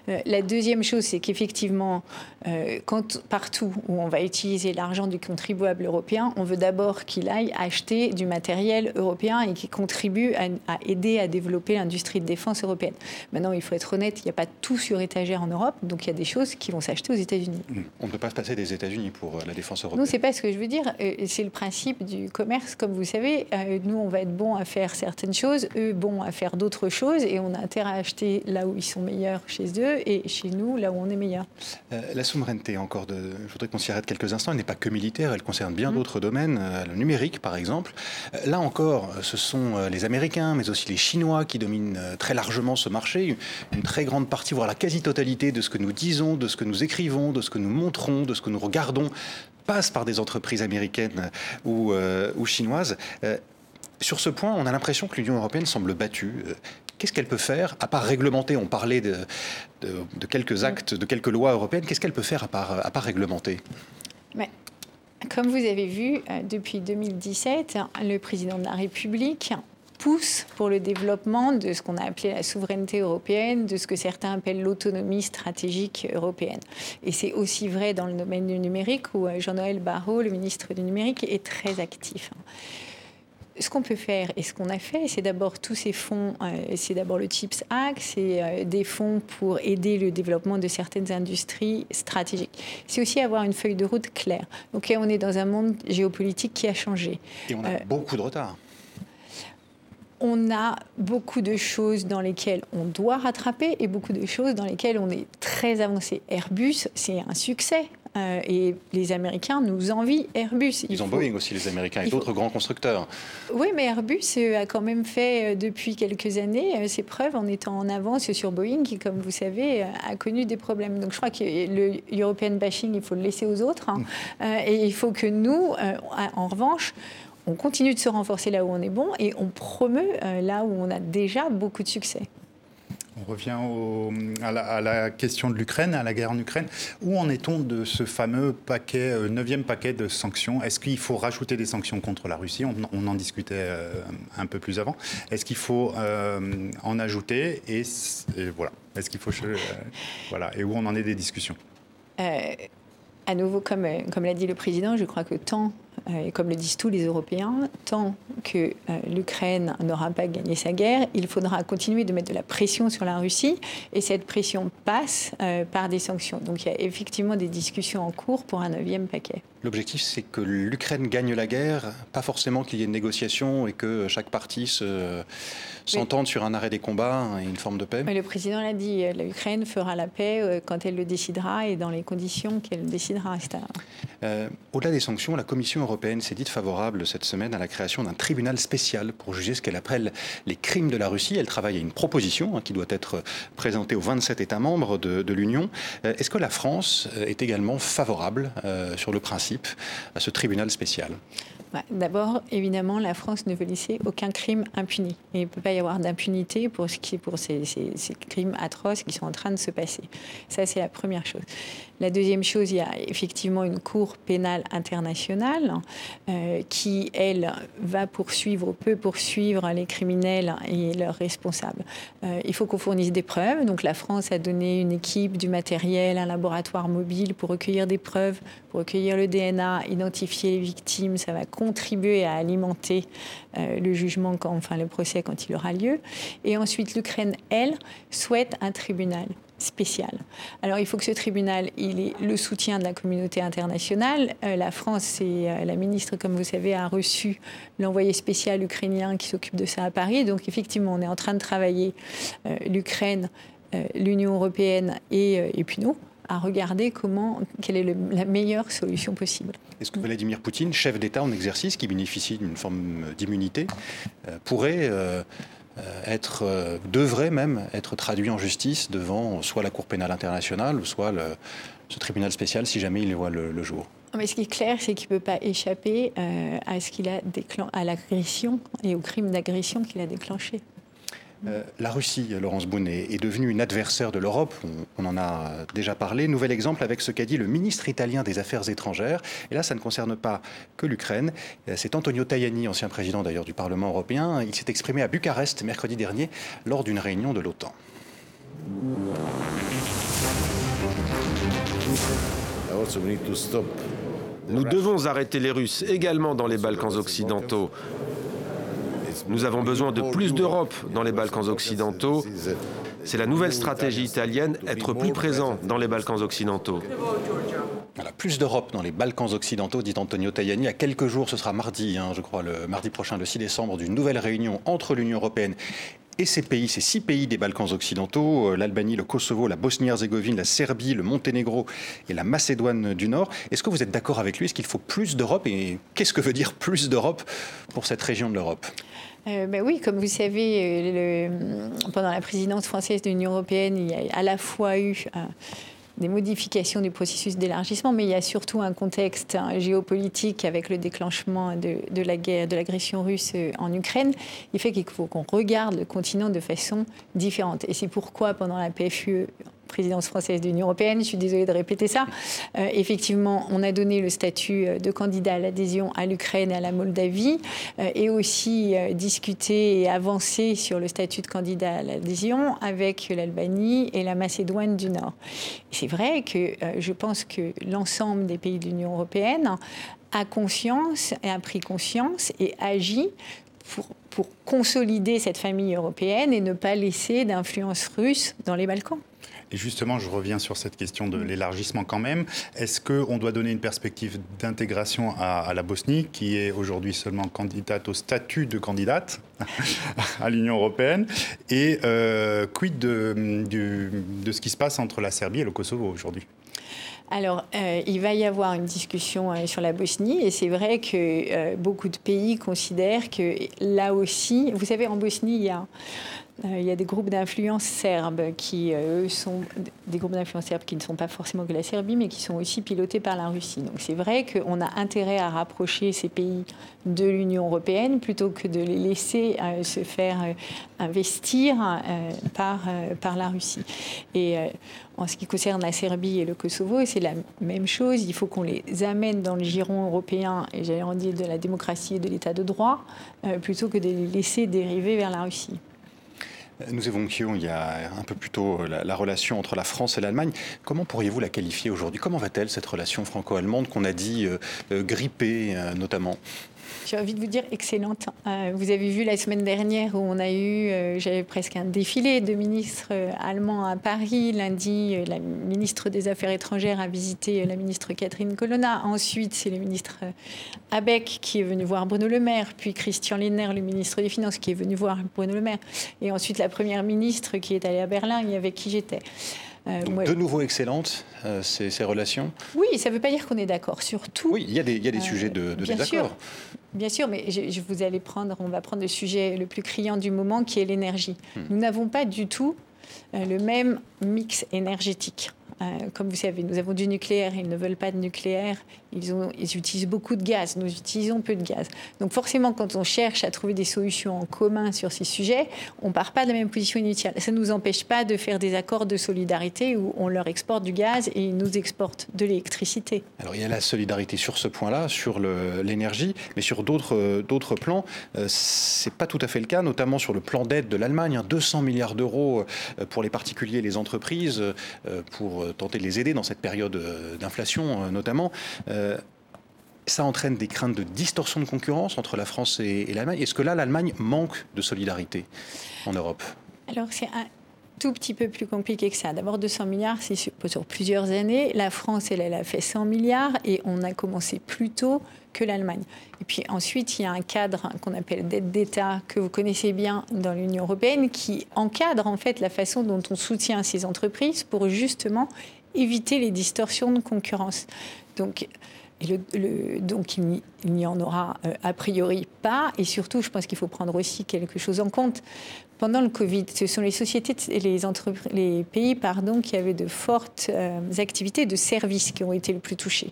Speaker 2: Euh, la deuxième chose, c'est qu'effectivement, euh, quand partout où on va utiliser l'argent du contribuable européen, on veut d'abord qu'il aille acheter du matériel européen et qui contribue à, à aider à développer l'industrie de défense européenne. Maintenant, il faut être honnête, il n'y a pas tout sur étagère en Europe, donc il y a des choses qui vont s'acheter aux États-Unis.
Speaker 1: On ne peut pas se passer des États-Unis pour la défense européenne.
Speaker 2: Non, c'est pas ce que je veux dire, euh, c'est le principe du commerce, comme vous savez. Euh, nous, on va être bon à faire certaines choses, eux, bons à faire d'autres choses, et on a intérêt à acheter là où ils sont meilleurs chez eux, et chez nous, là où on est meilleur.
Speaker 1: Euh, la souveraineté, encore, de, je voudrais qu'on s'y arrête quelques instants, elle n'est pas que militaire, elle concerne bien mmh. d'autres domaines, le numérique, par exemple. là encore, ce sont les Américains, mais aussi les Chinois qui dominent très largement ce marché. Une très grande partie, voire la quasi-totalité de ce que nous disons, de ce que nous écrivons, de ce que nous montrons, de ce que nous regardons passe par des entreprises américaines ou, euh, ou chinoises. Euh, sur ce point, on a l'impression que l'Union européenne semble battue. Euh, qu'est-ce qu'elle peut faire, à part réglementer? On parlait de, de, quelques actes, de quelques lois européennes. Qu'est-ce qu'elle peut faire à part, à part réglementer?
Speaker 2: Mais, Comme vous avez vu, depuis 2017, le président de la République pousse pour le développement de ce qu'on a appelé la souveraineté européenne, de ce que certains appellent l'autonomie stratégique européenne. Et c'est aussi vrai dans le domaine du numérique où euh, Jean-Noël Barrot, le ministre du numérique, est très actif ce qu'on peut faire et ce qu'on a fait, c'est d'abord tous ces fonds, euh, c'est d'abord le CHIPS Act, c'est euh, des fonds pour aider le développement de certaines industries stratégiques. C'est aussi avoir une feuille de route claire. Donc on est dans un monde géopolitique qui a changé.
Speaker 1: Et on a beaucoup de retard
Speaker 2: on a beaucoup de choses dans lesquelles on doit rattraper et beaucoup de choses dans lesquelles on est très avancé. Airbus, c'est un succès. Euh, et les Américains nous envient Airbus.
Speaker 1: Ils ont Boeing aussi, les Américains, et d'autres grands constructeurs.
Speaker 2: Oui, mais Airbus euh, a quand même fait euh, depuis quelques années ses preuves en étant en avance sur Boeing, qui, comme vous savez, a connu des problèmes. Donc je crois que le European bashing, il faut le laisser aux autres. Hein. Mm. et il faut que nous, en revanche, on continue de se renforcer là où on est bon et on promeut euh, là où on a déjà beaucoup de succès.
Speaker 7: On revient à, la, question de l'Ukraine, à la guerre en Ukraine. Où en est-on de ce fameux paquet, euh, neuvième paquet de sanctions? Est-ce qu'il faut rajouter des sanctions contre la Russie? On, en discutait euh, un peu plus avant. Est-ce qu'il faut en ajouter? Et, voilà. Est-ce qu'il faut voilà et où on en est des discussions?
Speaker 2: À nouveau, comme, comme l'a dit le président, je crois que tant et comme le disent tous les Européens, tant que euh, l'Ukraine n'aura pas gagné sa guerre, il faudra continuer de mettre de la pression sur la Russie, et cette pression passe euh, par des sanctions. Donc il y a effectivement des discussions en cours pour un neuvième paquet.
Speaker 1: L'objectif, c'est que l'Ukraine gagne la guerre, pas forcément qu'il y ait une négociation et que chaque partie s'entende sur un arrêt des combats et une forme de paix.
Speaker 2: Mais le président l'a dit, l'Ukraine fera la paix quand elle le décidera et dans les conditions qu'elle décidera.
Speaker 1: Au-delà des sanctions, la Commission européenne s'est dite favorable cette semaine à la création d'un tribunal spécial pour juger ce qu'elle appelle les crimes de la Russie. Elle travaille à une proposition hein, qui doit être présentée aux 27 États membres de, l'Union. Euh, est-ce que la France euh, est également favorable sur le principe à ce tribunal spécial?
Speaker 2: D'abord, évidemment, la France ne veut laisser aucun crime impuni. il ne peut pas y avoir d'impunité pour, ces, crimes atroces qui sont en train de se passer. Ça, c'est la première chose. La deuxième chose, il y a effectivement une Cour pénale internationale euh, qui, elle, va poursuivre ou peut poursuivre les criminels et leurs responsables. Euh, il faut qu'on fournisse des preuves. Donc la France a donné une équipe, du matériel, un laboratoire mobile pour recueillir des preuves, pour recueillir le DNA, identifier les victimes. Ça va contribuer à alimenter euh, le jugement, enfin le procès quand il aura lieu. Et ensuite, l'Ukraine, elle, souhaite un tribunal spécial. Alors il faut que ce tribunal il ait le soutien de la communauté internationale. Euh, la France et euh, la ministre, comme vous savez, a reçu l'envoyé spécial ukrainien qui s'occupe de ça à Paris. Donc effectivement, on est en train de travailler l'Ukraine, l'Union européenne et, et puis nous à regarder comment, quelle est la meilleure solution possible.
Speaker 1: Est-ce que Vladimir Poutine, chef d'État en exercice, qui bénéficie d'une forme d'immunité, pourrait euh, être, euh, devrait même être traduit en justice devant soit la Cour pénale internationale ou soit le, ce tribunal spécial si jamais il voit le, jour?
Speaker 2: Mais ce qui est clair, c'est qu'il ne peut pas échapper euh, à ce qu'il a à l'agression et au crime d'agression qu'il a déclenché.
Speaker 1: Euh, la Russie, Laurence Boone, est, devenue une adversaire de l'Europe. On, en a déjà parlé. Nouvel exemple avec ce qu'a dit le ministre italien des Affaires étrangères. Et là, ça ne concerne pas que l'Ukraine. Euh, c'est Antonio Tajani, ancien président d'ailleurs du Parlement européen. Il s'est exprimé à Bucarest mercredi dernier lors d'une réunion de l'OTAN.
Speaker 15: Nous devons arrêter les Russes également dans les Balkans occidentaux. Nous avons besoin de plus d'Europe dans les Balkans occidentaux. C'est la nouvelle stratégie italienne, être plus présent dans les Balkans occidentaux.
Speaker 1: Plus d'Europe dans les Balkans occidentaux, dit Antonio Tajani. À quelques jours, ce sera mardi, hein, je crois, le mardi prochain, le 6 décembre, d'une nouvelle réunion entre l'Union européenne et ces pays, ces six pays des Balkans occidentaux, euh, l'Albanie, le Kosovo, la Bosnie-Herzégovine, la Serbie, le Monténégro et la Macédoine du Nord. Est-ce que vous êtes d'accord avec lui? Est-ce qu'il faut plus d'Europe? Et qu'est-ce que veut dire plus d'Europe pour cette région de l'Europe?
Speaker 2: Ben oui, comme vous savez, euh, pendant la présidence française de l'Union européenne, il y a à la fois eu euh, des modifications du processus d'élargissement, mais il y a surtout un contexte hein, géopolitique avec le déclenchement de, de la guerre, de l'agression russe en Ukraine. Il fait qu'il faut qu'on regarde le continent de façon différente. Et c'est pourquoi, pendant la PFUE présidence française de l'Union européenne, je suis désolée de répéter ça, euh, effectivement, on a donné le statut euh, de candidat à l'adhésion à l'Ukraine et à la Moldavie, euh, et aussi discuté et avancé sur le statut de candidat à l'adhésion avec l'Albanie et la Macédoine du Nord. C'est vrai que je pense que l'ensemble des pays de l'Union européenne a conscience et a pris conscience et agit pour, pour, consolider cette famille européenne et ne pas laisser d'influence russe dans les Balkans.
Speaker 7: Et justement, je reviens sur cette question de l'élargissement quand même. Est-ce qu'on doit donner une perspective d'intégration à, la Bosnie, qui est aujourd'hui seulement candidate au statut de candidate à l'Union européenne Et euh, quid de, de ce qui se passe entre la Serbie et le Kosovo aujourd'hui?
Speaker 2: Alors, euh, il va y avoir une discussion euh, sur la Bosnie et c'est vrai que beaucoup de pays considèrent que là aussi, vous savez, en Bosnie, il y a euh, il y a des groupes d'influence serbes qui, euh, sont des groupes d'influence serbes qui ne sont pas forcément que la Serbie, mais qui sont aussi pilotés par la Russie. Donc c'est vrai qu'on a intérêt à rapprocher ces pays de l'Union européenne plutôt que de les laisser euh, se faire investir par, par la Russie. Et en ce qui concerne la Serbie et le Kosovo, c'est la même chose. Il faut qu'on les amène dans le giron européen, et j'allais dire de la démocratie et de l'état de droit, plutôt que de les laisser dériver vers la Russie.
Speaker 1: Nous évoquions il y a un peu plus tôt la, relation entre la France et l'Allemagne. Comment pourriez-vous la qualifier aujourd'hui? Comment va-t-elle cette relation franco-allemande qu'on a dit euh, euh, grippée euh, notamment?
Speaker 2: J'ai envie de vous dire excellente. Euh, vous avez vu la semaine dernière où on a eu, euh, j'avais presque un défilé de ministres euh, allemands à Paris. Lundi, la ministre des Affaires étrangères a visité la ministre Catherine Colonna. Ensuite, c'est le ministre Abeck qui est venu voir Bruno Le Maire, puis Christian Lindner, le ministre des Finances, qui est venu voir Bruno Le Maire, et ensuite la première ministre qui est allée à Berlin et avec qui j'étais.
Speaker 1: Donc, de nouveau excellentes, ces, ces, relations
Speaker 2: Oui, ça ne veut pas dire qu'on est d'accord sur tout.
Speaker 1: Oui, il y a des, y a des sujets de, de désaccord.
Speaker 2: Bien sûr, mais je, vous allez prendre, on va prendre le sujet le plus criant du moment, qui est l'énergie. Hmm. Nous n'avons pas du tout le même mix énergétique. Euh, comme vous savez, nous avons du nucléaire, ils ne veulent pas de nucléaire, ils, ont, ils, utilisent beaucoup de gaz, nous utilisons peu de gaz. Donc forcément, quand on cherche à trouver des solutions en commun sur ces sujets, on ne part pas de la même position initiale. Ça ne nous empêche pas de faire des accords de solidarité où on leur exporte du gaz et ils nous exportent de l'électricité.
Speaker 1: Alors il y a la solidarité sur ce point-là, sur l'énergie, mais sur d'autres plans, euh, ce n'est pas tout à fait le cas, notamment sur le plan d'aide de l'Allemagne, 200 hein, milliards d'euros euh, pour les particuliers et les entreprises, pour tenter de les aider dans cette période euh, d'inflation euh, notamment euh, ça entraîne des craintes de distorsion de concurrence entre la France et, l'Allemagne. Est-ce que là, l'Allemagne manque de solidarité en Europe?
Speaker 2: Alors, c'est un tout petit peu plus compliqué que ça. D'abord, 200 milliards, c'est sur, plusieurs années. La France, elle, elle a fait 100 milliards et on a commencé plus tôt que l'Allemagne. Et puis ensuite, il y a un cadre qu'on appelle d'aide d'État que vous connaissez bien dans l'Union européenne qui encadre en fait la façon dont on soutient ces entreprises pour justement éviter les distorsions de concurrence. Donc, donc il n'y en aura euh, a priori pas. Et surtout, je pense qu'il faut prendre aussi quelque chose en compte. Pendant le Covid, ce sont les sociétés les pays pardon, qui avaient de fortes euh, activités de services qui ont été le plus touchés,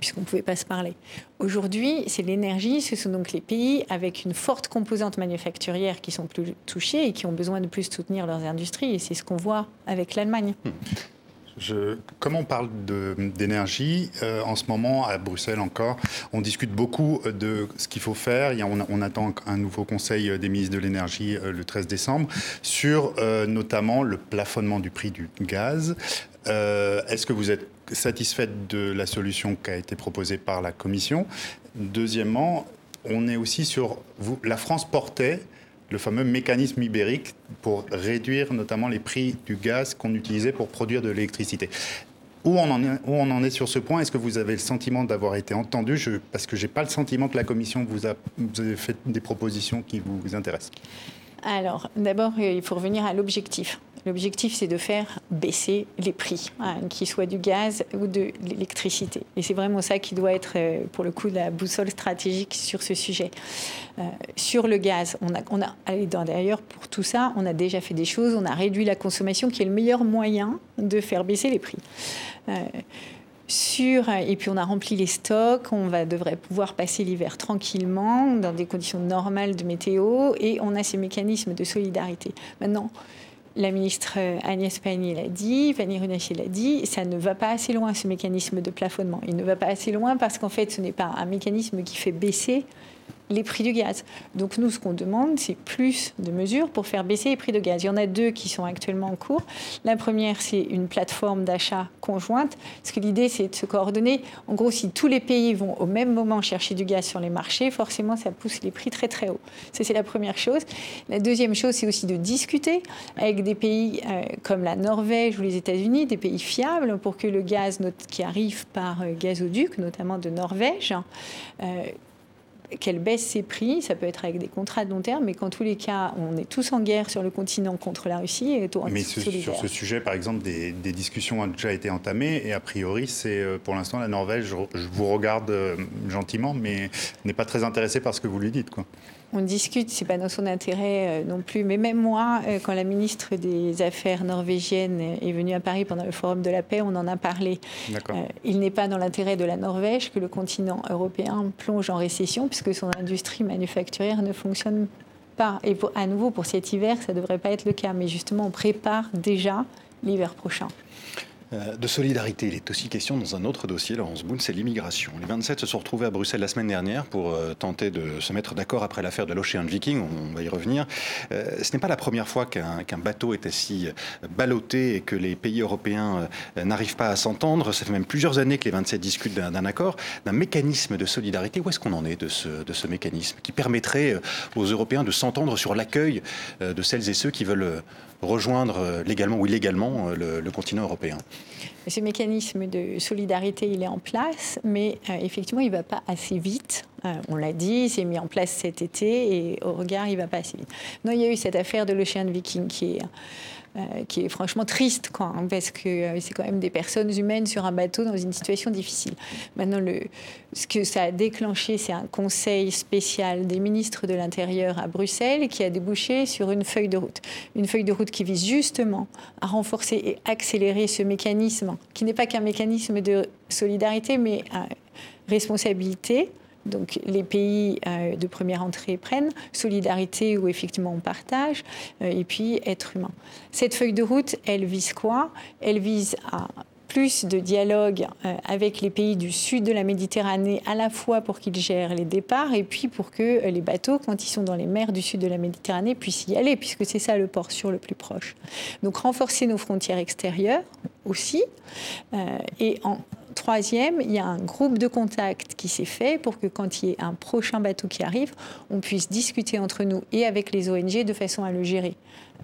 Speaker 2: puisqu'on ne pouvait pas se parler. Aujourd'hui, c'est l'énergie, ce sont donc les pays avec une forte composante manufacturière qui sont plus touchés et qui ont besoin de plus soutenir leurs industries. Et c'est ce qu'on voit avec l'Allemagne.
Speaker 7: Hmm. Je, comme on parle d'énergie, euh, en ce moment, à Bruxelles encore, on discute beaucoup de ce qu'il faut faire. On, attend un nouveau conseil des ministres de l'énergie euh, le 13 décembre sur euh, notamment le plafonnement du prix du gaz. Est-ce que vous êtes satisfaite de la solution qui a été proposée par la Commission? Deuxièmement, on est aussi sur... La France portait le fameux mécanisme ibérique pour réduire notamment les prix du gaz qu'on utilisait pour produire de l'électricité. Où on, en est, sur ce point? Est-ce que vous avez le sentiment d'avoir été entendu? Parce que je n'ai pas le sentiment que la Commission vous a, vous a fait des propositions qui vous intéressent.
Speaker 2: Alors, d'abord, il faut revenir à l'objectif. L'objectif, c'est de faire baisser les prix, hein, qu'ils soient du gaz ou de l'électricité. Et c'est vraiment ça qui doit être, euh, pour le coup, la boussole stratégique sur ce sujet. Euh, sur le gaz, on a, d'ailleurs, pour tout ça, on a déjà fait des choses. On a réduit la consommation, qui est le meilleur moyen de faire baisser les prix. Euh, et puis on a rempli les stocks, on va, devrait pouvoir passer l'hiver tranquillement, dans des conditions normales de météo, et on a ces mécanismes de solidarité. Maintenant, la ministre euh, Agnès Pannier l'a dit, Fanny Runacher l'a dit, ça ne va pas assez loin ce mécanisme de plafonnement. Il ne va pas assez loin parce qu'en fait, ce n'est pas un mécanisme qui fait baisser les prix du gaz. Donc nous, ce qu'on demande, c'est plus de mesures pour faire baisser les prix de gaz. Il y en a deux qui sont actuellement en cours. La première, c'est une plateforme d'achat conjointe, parce que l'idée, c'est de se coordonner. En gros, si tous les pays vont au même moment chercher du gaz sur les marchés, forcément, ça pousse les prix très très haut. Ça, c'est la première chose. La deuxième chose, c'est aussi de discuter avec des pays euh, comme la Norvège ou les États-Unis, des pays fiables, pour que le gaz qui arrive par euh, gazoduc, notamment de Norvège, euh, qu'elle baisse ses prix. Ça peut être avec des contrats de long terme, mais qu'en tous les cas, on est tous en guerre sur le continent contre la Russie. Et
Speaker 7: mais sur ce sujet, par exemple, des, discussions ont déjà été entamées et a priori, c'est euh, pour l'instant la Norvège, je, vous regarde euh, gentiment, mais n'est pas très intéressée par ce que vous lui dites. Quoi
Speaker 2: on discute, c'est pas dans son intérêt euh, non plus. Mais même moi, euh, quand la ministre des Affaires norvégienne est venue à Paris pendant le Forum de la paix, on en a parlé. Euh, il n'est pas dans l'intérêt de la Norvège que le continent européen plonge en récession, puisque son industrie manufacturière ne fonctionne pas. Et à nouveau, pour cet hiver, ça ne devrait pas être le cas. Mais justement, on prépare déjà l'hiver prochain.
Speaker 1: Euh, de solidarité. Il est aussi question dans un autre dossier, Laurence Boone, c'est l'immigration. Les 27 se sont retrouvés à Bruxelles la semaine dernière pour euh, tenter de se mettre d'accord après l'affaire de l'Ocean Viking, on va y revenir. Euh, ce n'est pas la première fois qu'un bateau est ainsi ballotté et que les pays européens n'arrivent pas à s'entendre. Ça fait même plusieurs années que les 27 discutent d'un accord, d'un mécanisme de solidarité. Où est-ce qu'on en est de ce, de ce mécanisme qui permettrait aux Européens de s'entendre sur l'accueil de celles et ceux qui veulent rejoindre euh, légalement ou illégalement euh, le, continent européen.
Speaker 2: Ce mécanisme de solidarité, il est en place, mais euh, effectivement, il ne va pas assez vite. on l'a dit, il s'est mis en place cet été et au regard, il ne va pas assez vite. Non, il y a eu cette affaire de l'Ocean Viking qui est qui est franchement triste, quoi, hein, parce que c'est quand même des personnes humaines sur un bateau dans une situation difficile. Maintenant, ce que ça a déclenché, c'est un conseil spécial des ministres de l'Intérieur à Bruxelles qui a débouché sur une feuille de route. Une feuille de route qui vise justement à renforcer et accélérer ce mécanisme, qui n'est pas qu'un mécanisme de solidarité, mais à responsabilité. Donc les pays euh, de première entrée prennent solidarité où effectivement on partage, euh, et puis être humain. Cette feuille de route, elle vise quoi? Elle vise à plus de dialogue euh, avec les pays du sud de la Méditerranée, à la fois pour qu'ils gèrent les départs et puis pour que les bateaux, quand ils sont dans les mers du sud de la Méditerranée, puissent y aller, puisque c'est ça le port sur le plus proche. Donc renforcer nos frontières extérieures aussi. Et en troisième, il y a un groupe de contact qui s'est fait pour que quand il y ait un prochain bateau qui arrive, on puisse discuter entre nous et avec les ONG de façon à le gérer.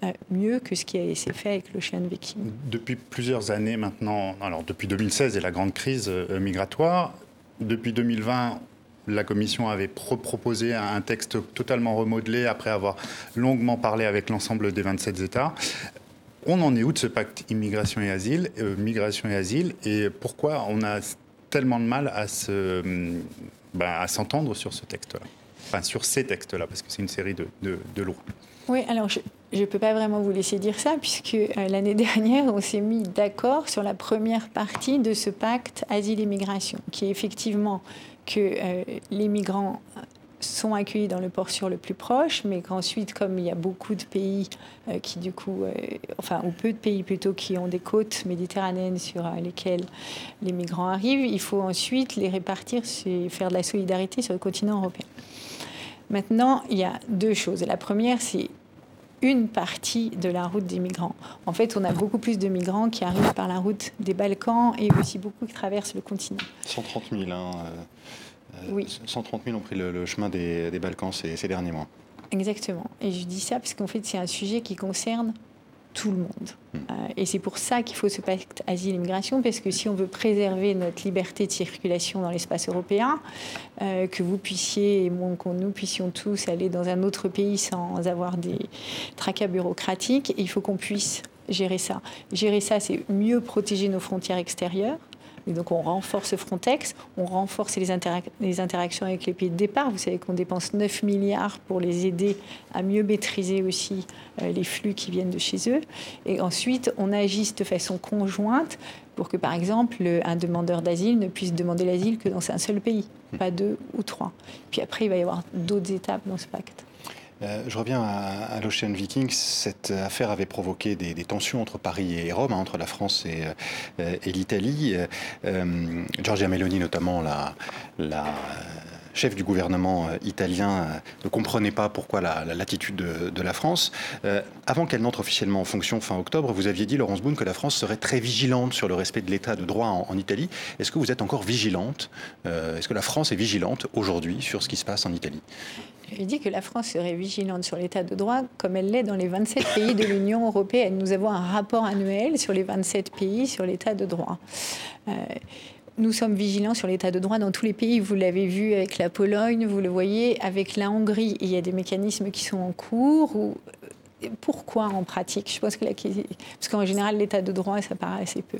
Speaker 2: Euh, mieux que ce qui a été fait avec l'Ocean Viking.
Speaker 7: Depuis plusieurs années maintenant, alors depuis 2016 et la grande crise euh, migratoire, depuis 2020, la Commission avait proposé un texte totalement remodelé après avoir longuement parlé avec l'ensemble des 27 États. On en est où de ce pacte immigration et asile, euh, migration et asile, et pourquoi on a tellement de mal à se, ben, à s'entendre sur ce texte-là, enfin sur ces textes-là, parce que c'est une série de, de, de lois.
Speaker 2: Oui, alors je ne peux pas vraiment vous laisser dire ça, puisque euh, l'année dernière, on s'est mis d'accord sur la première partie de ce pacte asile-immigration, qui est effectivement que euh, les migrants sont accueillis dans le port sur le plus proche, mais qu'ensuite, comme il y a beaucoup de pays euh, qui, du coup, enfin, ou peu de pays plutôt, qui ont des côtes méditerranéennes sur lesquelles les migrants arrivent, il faut ensuite les répartir et faire de la solidarité sur le continent européen. Maintenant, il y a deux choses. La première, c'est une partie de la route des migrants. En fait, on a beaucoup plus de migrants qui arrivent par la route des Balkans et aussi beaucoup qui traversent le continent.
Speaker 1: 130 000, hein, euh, oui. 130 000 ont pris le, chemin des, Balkans ces, ces, derniers mois.
Speaker 2: Exactement. Et je dis ça parce qu'en fait, c'est un sujet qui concerne tout le monde. Hmm. Euh, et c'est pour ça qu'il faut ce pacte asile-immigration, parce que si on veut préserver notre liberté de circulation dans l'espace européen, euh, que vous puissiez, et que nous puissions tous aller dans un autre pays sans avoir des tracas bureaucratiques, il faut qu'on puisse gérer ça. Gérer ça, c'est mieux protéger nos frontières extérieures, et donc on renforce Frontex, on renforce les, les, interactions avec les pays de départ. Vous savez qu'on dépense 9 milliards pour les aider à mieux maîtriser aussi euh, les flux qui viennent de chez eux. Et ensuite, on agisse de façon conjointe pour que, par exemple, un demandeur d'asile ne puisse demander l'asile que dans un seul pays, pas deux ou trois. Puis après, il va y avoir d'autres étapes dans ce pacte.
Speaker 1: Euh, je reviens à, l'Ocean Viking. Cette affaire avait provoqué des, tensions entre Paris et Rome, hein, entre la France et, euh, l'Italie. Euh, Giorgia Meloni, notamment, la, chef du gouvernement italien, ne comprenait pas pourquoi l'attitude de, la France. avant qu'elle n'entre officiellement en fonction fin octobre, vous aviez dit, Laurence Boone, que la France serait très vigilante sur le respect de l'état de droit en Italie. Est-ce que vous êtes encore vigilante Est-ce que la France est vigilante aujourd'hui sur ce qui se passe en Italie?
Speaker 2: J'ai dit que la France serait vigilante sur l'état de droit comme elle l'est dans les 27 pays de l'Union européenne. Nous avons un rapport annuel sur les 27 pays sur l'état de droit. Euh, nous sommes vigilants sur l'état de droit dans tous les pays. Vous l'avez vu avec la Pologne, vous le voyez avec la Hongrie. Il y a des mécanismes qui sont en cours. Ou... Pourquoi en pratique? Parce qu'en général, l'état de droit, ça paraît assez peu.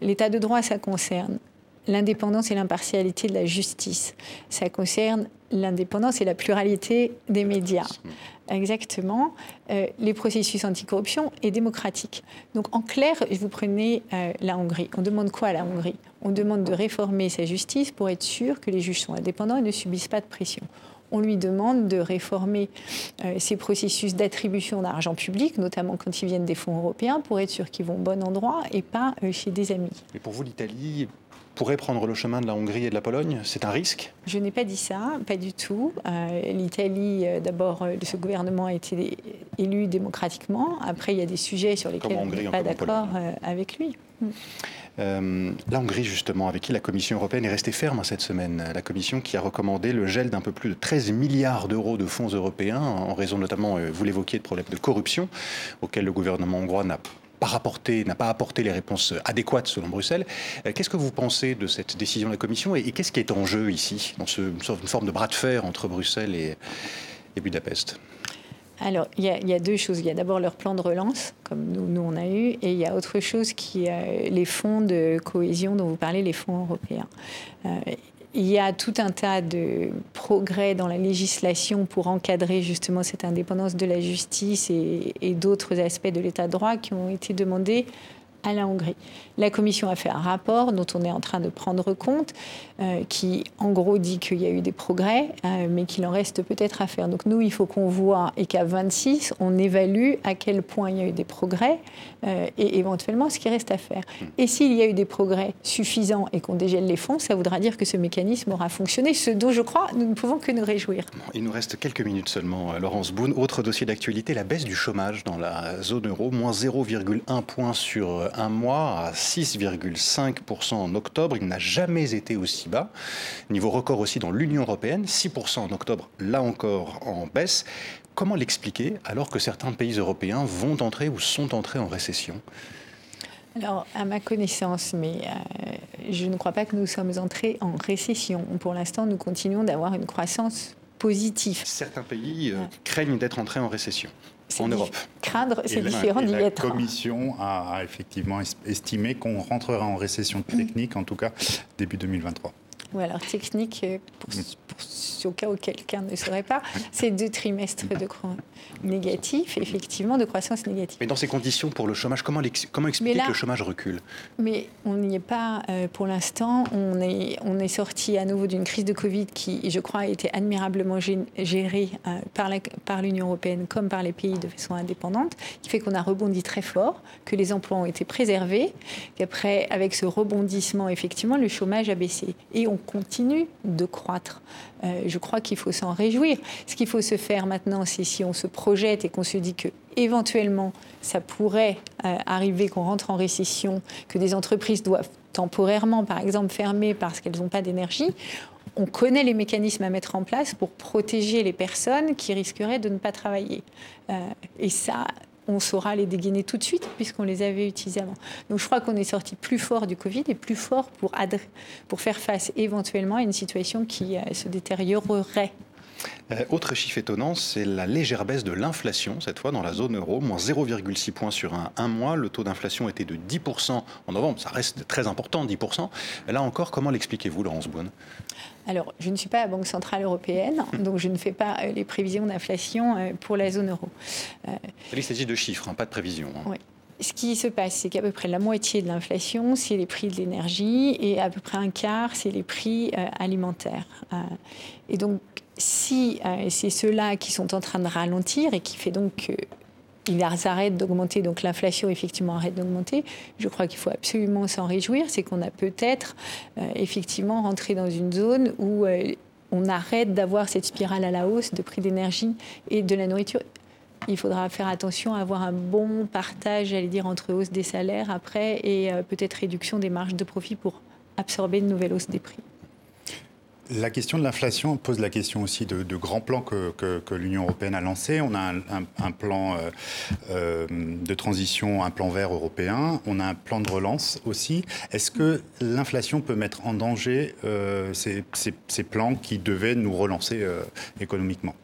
Speaker 2: L'état de droit, ça concerne l'indépendance et l'impartialité de la justice. Ça concerne l'indépendance et la pluralité des médias. Exactement. Euh, les processus anticorruption et démocratiques. Donc en clair, vous prenez euh, la Hongrie. On demande quoi à la Hongrie? On demande de réformer sa justice pour être sûr que les juges sont indépendants et ne subissent pas de pression. On lui demande de réformer euh, ses processus d'attribution d'argent public, notamment quand ils viennent des fonds européens, pour être sûr qu'ils vont au bon endroit et pas chez des amis.
Speaker 1: Et pour vous, l'Italie pourrait prendre le chemin de la Hongrie et de la Pologne C'est un risque?
Speaker 2: Je n'ai pas dit ça, pas du tout. Euh, L'Italie, euh, d'abord, euh, ce gouvernement a été élu démocratiquement. Après, il y a des sujets sur lesquels on n'est pas d'accord avec lui.
Speaker 1: Mm. la Hongrie, justement, avec qui la Commission européenne est restée ferme cette semaine. La Commission qui a recommandé le gel d'un peu plus de 13 milliards d'euros de fonds européens, en raison notamment, vous l'évoquiez, de problèmes de corruption, auxquels le gouvernement hongrois n'a n'a pas apporté les réponses adéquates selon Bruxelles. Euh, qu'est-ce que vous pensez de cette décision de la Commission et, qu'est-ce qui est en jeu ici, dans ce, une forme de bras de fer entre Bruxelles et, Budapest?
Speaker 2: Alors, il y, a deux choses. Il y a d'abord leur plan de relance, comme nous, on a eu, et il y a autre chose qui est les fonds de cohésion dont vous parlez, les fonds européens. Euh, il y a tout un tas de progrès dans la législation pour encadrer justement cette indépendance de la justice et, d'autres aspects de l'état de droit qui ont été demandés à la Hongrie. La Commission a fait un rapport dont on est en train de prendre compte, euh, qui en gros dit qu'il y a eu des progrès, euh, mais qu'il en reste peut-être à faire. Donc nous, il faut qu'on voit et qu'à 26, on évalue à quel point il y a eu des progrès euh, et éventuellement ce qui reste à faire. Et s'il y a eu des progrès suffisants et qu'on dégèle les fonds, ça voudra dire que ce mécanisme aura fonctionné, ce dont je crois nous ne pouvons que nous réjouir.
Speaker 1: Il nous reste quelques minutes seulement, Laurence Boone. Autre dossier d'actualité, la baisse du chômage dans la zone euro, moins 0,1 point sur un mois à 6,5% en octobre. Il n'a jamais été aussi bas. Niveau record aussi dans l'Union européenne, 6% en octobre, là encore en baisse. Comment l'expliquer alors que certains pays européens vont entrer ou sont entrés en récession?
Speaker 2: Alors, à ma connaissance, mais euh, je ne crois pas que nous sommes entrés en récession. Pour l'instant, nous continuons d'avoir une croissance positive.
Speaker 1: Certains pays euh, craignent d'être entrés en récession en Europe.
Speaker 2: Craindre, c'est différent d'y être.
Speaker 7: La Commission a effectivement estimé qu'on rentrera en récession technique, en tout cas début 2023.
Speaker 2: Ou alors technique, euh, pour, au cas où quelqu'un ne saurait pas, c'est deux trimestres de négatifs, effectivement, de croissance négative.
Speaker 1: Mais dans ces conditions, pour le chômage, comment, comment expliquer que le chômage recule?
Speaker 2: Mais on n'y est pas euh, pour l'instant. On est, on est sorti à nouveau d'une crise de Covid qui, je crois, a été admirablement gérée euh, par, par l'Union européenne comme par les pays de façon indépendante, qui fait qu'on a rebondi très fort, que les emplois ont été préservés, qu'après, avec ce rebondissement, effectivement, le chômage a baissé. Et on continue de croître. Euh, je crois qu'il faut s'en réjouir. Ce qu'il faut se faire maintenant, c'est si on se projette et qu'on se dit que éventuellement ça pourrait euh, arriver qu'on rentre en récession, que des entreprises doivent temporairement, par exemple, fermer parce qu'elles n'ont pas d'énergie. On connaît les mécanismes à mettre en place pour protéger les personnes qui risqueraient de ne pas travailler. Euh, et ça, on saura les dégainer tout de suite puisqu'on les avait utilisés avant. Donc je crois qu'on est sorti plus fort du Covid et plus fort pour, faire face éventuellement à une situation qui euh, se détériorerait.
Speaker 1: Euh, autre chiffre étonnant, c'est la légère baisse de l'inflation, cette fois dans la zone euro, moins 0,6 points sur un, un, mois. Le taux d'inflation était de 10% en novembre, ça reste très important, 10%. Là encore, comment l'expliquez-vous, Laurence Boone
Speaker 2: alors, je ne suis pas la Banque Centrale Européenne, donc je ne fais pas euh, les prévisions d'inflation euh, pour la zone euro.
Speaker 1: Euh, Il s'agit de chiffres, hein, pas de prévisions.
Speaker 2: Hein. Oui. Ce qui se passe, c'est qu'à peu près la moitié de l'inflation, c'est les prix de l'énergie, et à peu près un quart, c'est les prix alimentaires. et donc, si c'est ceux-là qui sont en train de ralentir et qui fait donc que ils arrêtent d'augmenter, donc l'inflation effectivement arrête d'augmenter. Je crois qu'il faut absolument s'en réjouir, c'est qu'on a peut-être euh, effectivement rentré dans une zone où euh, on arrête d'avoir cette spirale à la hausse de prix d'énergie et de la nourriture. Il faudra faire attention à avoir un bon partage, j'allais dire, entre hausse des salaires après et euh, peut-être réduction des marges de profit pour absorber une nouvelle hausse des prix.
Speaker 7: La question de l'inflation pose la question aussi de, grands plans que, l'Union européenne a lancés. On a un, plan euh, euh, de transition, un plan vert européen. On a un plan de relance aussi. Est-ce que l'inflation peut mettre en danger euh, ces, ces, plans qui devaient nous relancer économiquement?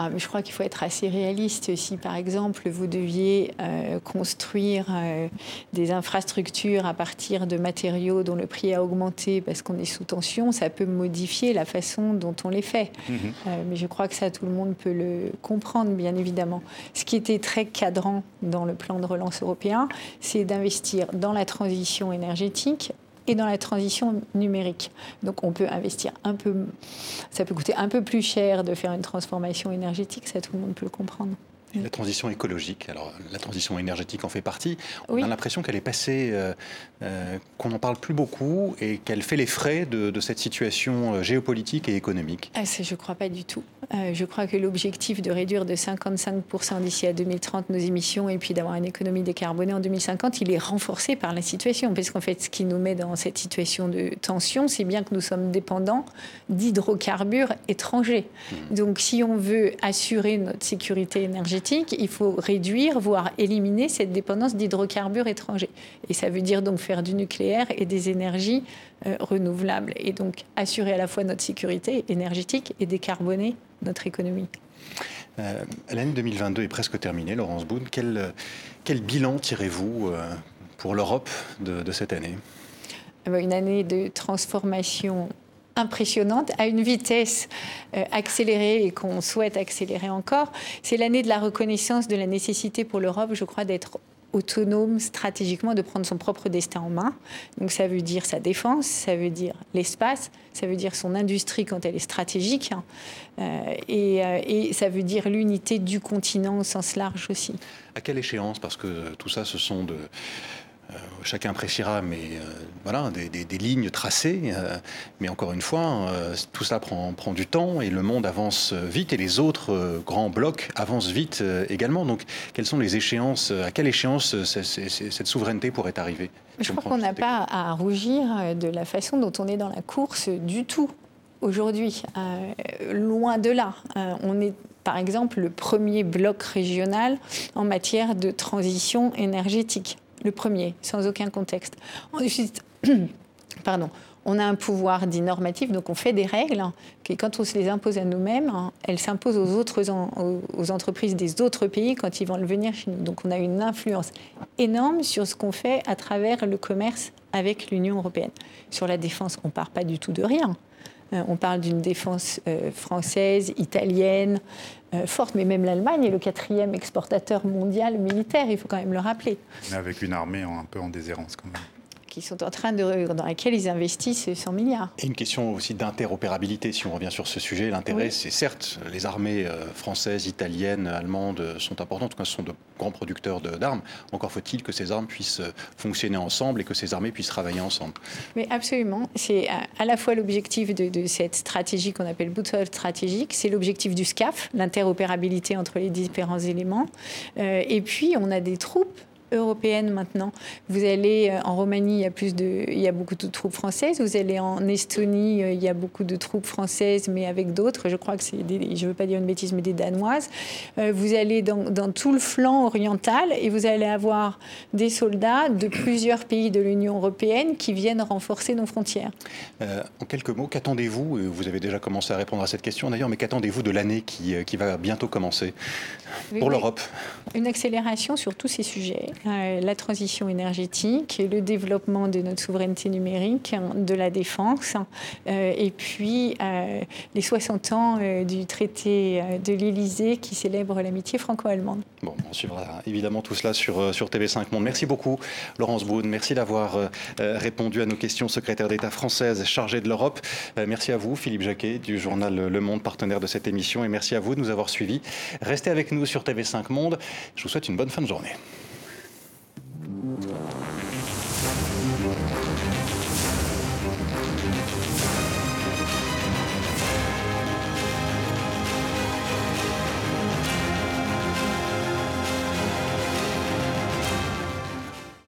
Speaker 2: Ah, je crois qu'il faut être assez réaliste. Si, par exemple, vous deviez euh, construire euh, des infrastructures à partir de matériaux dont le prix a augmenté parce qu'on est sous tension, ça peut modifier la façon dont on les fait. Mhm. Euh, mais je crois que ça, tout le monde peut le comprendre, bien évidemment. Ce qui était très cadrant dans le plan de relance européen, c'est d'investir dans la transition énergétique et dans la transition numérique. Donc on peut investir un peu, ça peut coûter un peu plus cher de faire une transformation énergétique, ça tout le monde peut le comprendre.
Speaker 1: La transition écologique, alors la transition énergétique en fait partie. On a l'impression qu'elle est passée, euh, euh, qu'on n'en parle plus beaucoup et qu'elle fait les frais de, cette situation euh, géopolitique et économique.
Speaker 2: Ah, je ne crois pas du tout. je crois que l'objectif de réduire de 55% d'ici à 2030 nos émissions et puis d'avoir une économie décarbonée en 2050, il est renforcé par la situation. Parce qu'en fait, ce qui nous met dans cette situation de tension, c'est bien que nous sommes dépendants d'hydrocarbures étrangers. Mmh. Donc si on veut assurer notre sécurité énergétique, il faut réduire, voire éliminer cette dépendance d'hydrocarbures étrangers. Et ça veut dire donc faire du nucléaire et des énergies euh, renouvelables. Et donc assurer à la fois notre sécurité énergétique et décarboner notre économie.
Speaker 1: L'année 2022 est presque terminée, Laurence Boone. Quel, quel bilan tirez-vous pour l'Europe de, cette année?
Speaker 2: Une année de transformation impressionnante à une vitesse accélérée et qu'on souhaite accélérer encore. C'est l'année de la reconnaissance de la nécessité pour l'Europe, je crois, d'être autonome stratégiquement, de prendre son propre destin en main. Donc ça veut dire sa défense, ça veut dire l'espace, ça veut dire son industrie quand elle est stratégique, hein. euh, et, euh, et, ça veut dire l'unité du continent au sens large aussi.
Speaker 1: À quelle échéance? Parce que tout ça, ce sont de euh, chacun appréciera, mais euh, voilà, des, lignes tracées. Euh, mais encore une fois, tout ça prend, prend, du temps et le monde avance vite et les autres grands blocs avancent vite également. Donc, quelles sont les échéances À quelle échéance cette souveraineté pourrait arriver
Speaker 2: Je crois qu'on n'a pas à rougir de la façon dont on est dans la course du tout aujourd'hui. loin de là. on est par exemple le premier bloc régional en matière de transition énergétique le premier, sans aucun contexte. Ensuite, pardon, on a un pouvoir dit normatif, donc on fait des règles qui, quand on se les impose à nous-mêmes, hein, elles s'imposent aux autres aux entreprises des autres pays quand ils vont le venir chez nous. Donc on a une influence énorme sur ce qu'on fait à travers le commerce avec l'Union européenne. Sur la défense, on part pas du tout de rien. Euh, on parle d'une défense euh, française, italienne, euh, forte, mais même l'Allemagne est le quatrième exportateur mondial militaire, il faut quand même le rappeler.
Speaker 7: Mais avec une armée un peu en déshérence quand même
Speaker 2: qui sont en train de, dans laquelle ils investissent 100 milliards.
Speaker 1: Et une question aussi d'interopérabilité, si on revient sur ce sujet. L'intérêt, c'est certes, les armées françaises, italiennes, allemandes sont importantes, en tout cas, ce sont de grands producteurs d'armes. Encore faut-il que ces armes puissent fonctionner ensemble et que ces armées puissent travailler ensemble.
Speaker 2: Mais absolument. C'est à la fois l'objectif de, cette stratégie qu'on appelle boussole stratégique, c'est l'objectif du SCAF, l'interopérabilité entre les différents éléments. Euh, et puis, on a des troupes européenne maintenant. Vous allez euh, en Roumanie, il y a plus de, il y a beaucoup de troupes françaises. Vous allez en Estonie, euh, il y a beaucoup de troupes françaises, mais avec d'autres. Je crois que c'est, des, je veux pas dire une bêtise, mais des danoises. Euh, vous allez dans, dans, tout le flanc oriental et vous allez avoir des soldats de plusieurs pays de l'Union européenne qui viennent renforcer nos frontières.
Speaker 1: en quelques mots, qu'attendez-vous Vous avez déjà commencé à répondre à cette question d'ailleurs, mais qu'attendez-vous de l'année qui, qui va bientôt commencer pour l'Europe?
Speaker 2: Une accélération sur tous ces sujets. Euh, la transition énergétique, le développement de notre souveraineté numérique, de la défense, euh, et puis euh, les 60 ans du traité de l'Élysée qui célèbre l'amitié franco-allemande.
Speaker 1: Bon, on suivra évidemment tout cela sur, sur TV5 Monde. Merci beaucoup, Laurence Boone. Merci d'avoir répondu à nos questions, secrétaire d'État française chargée de l'Europe. merci à vous, Philippe Jacquet, du journal Le Monde, partenaire de cette émission, et merci à vous de nous avoir suivis. Restez avec nous sur TV5 Monde. Je vous souhaite une bonne fin de journée. Thank you.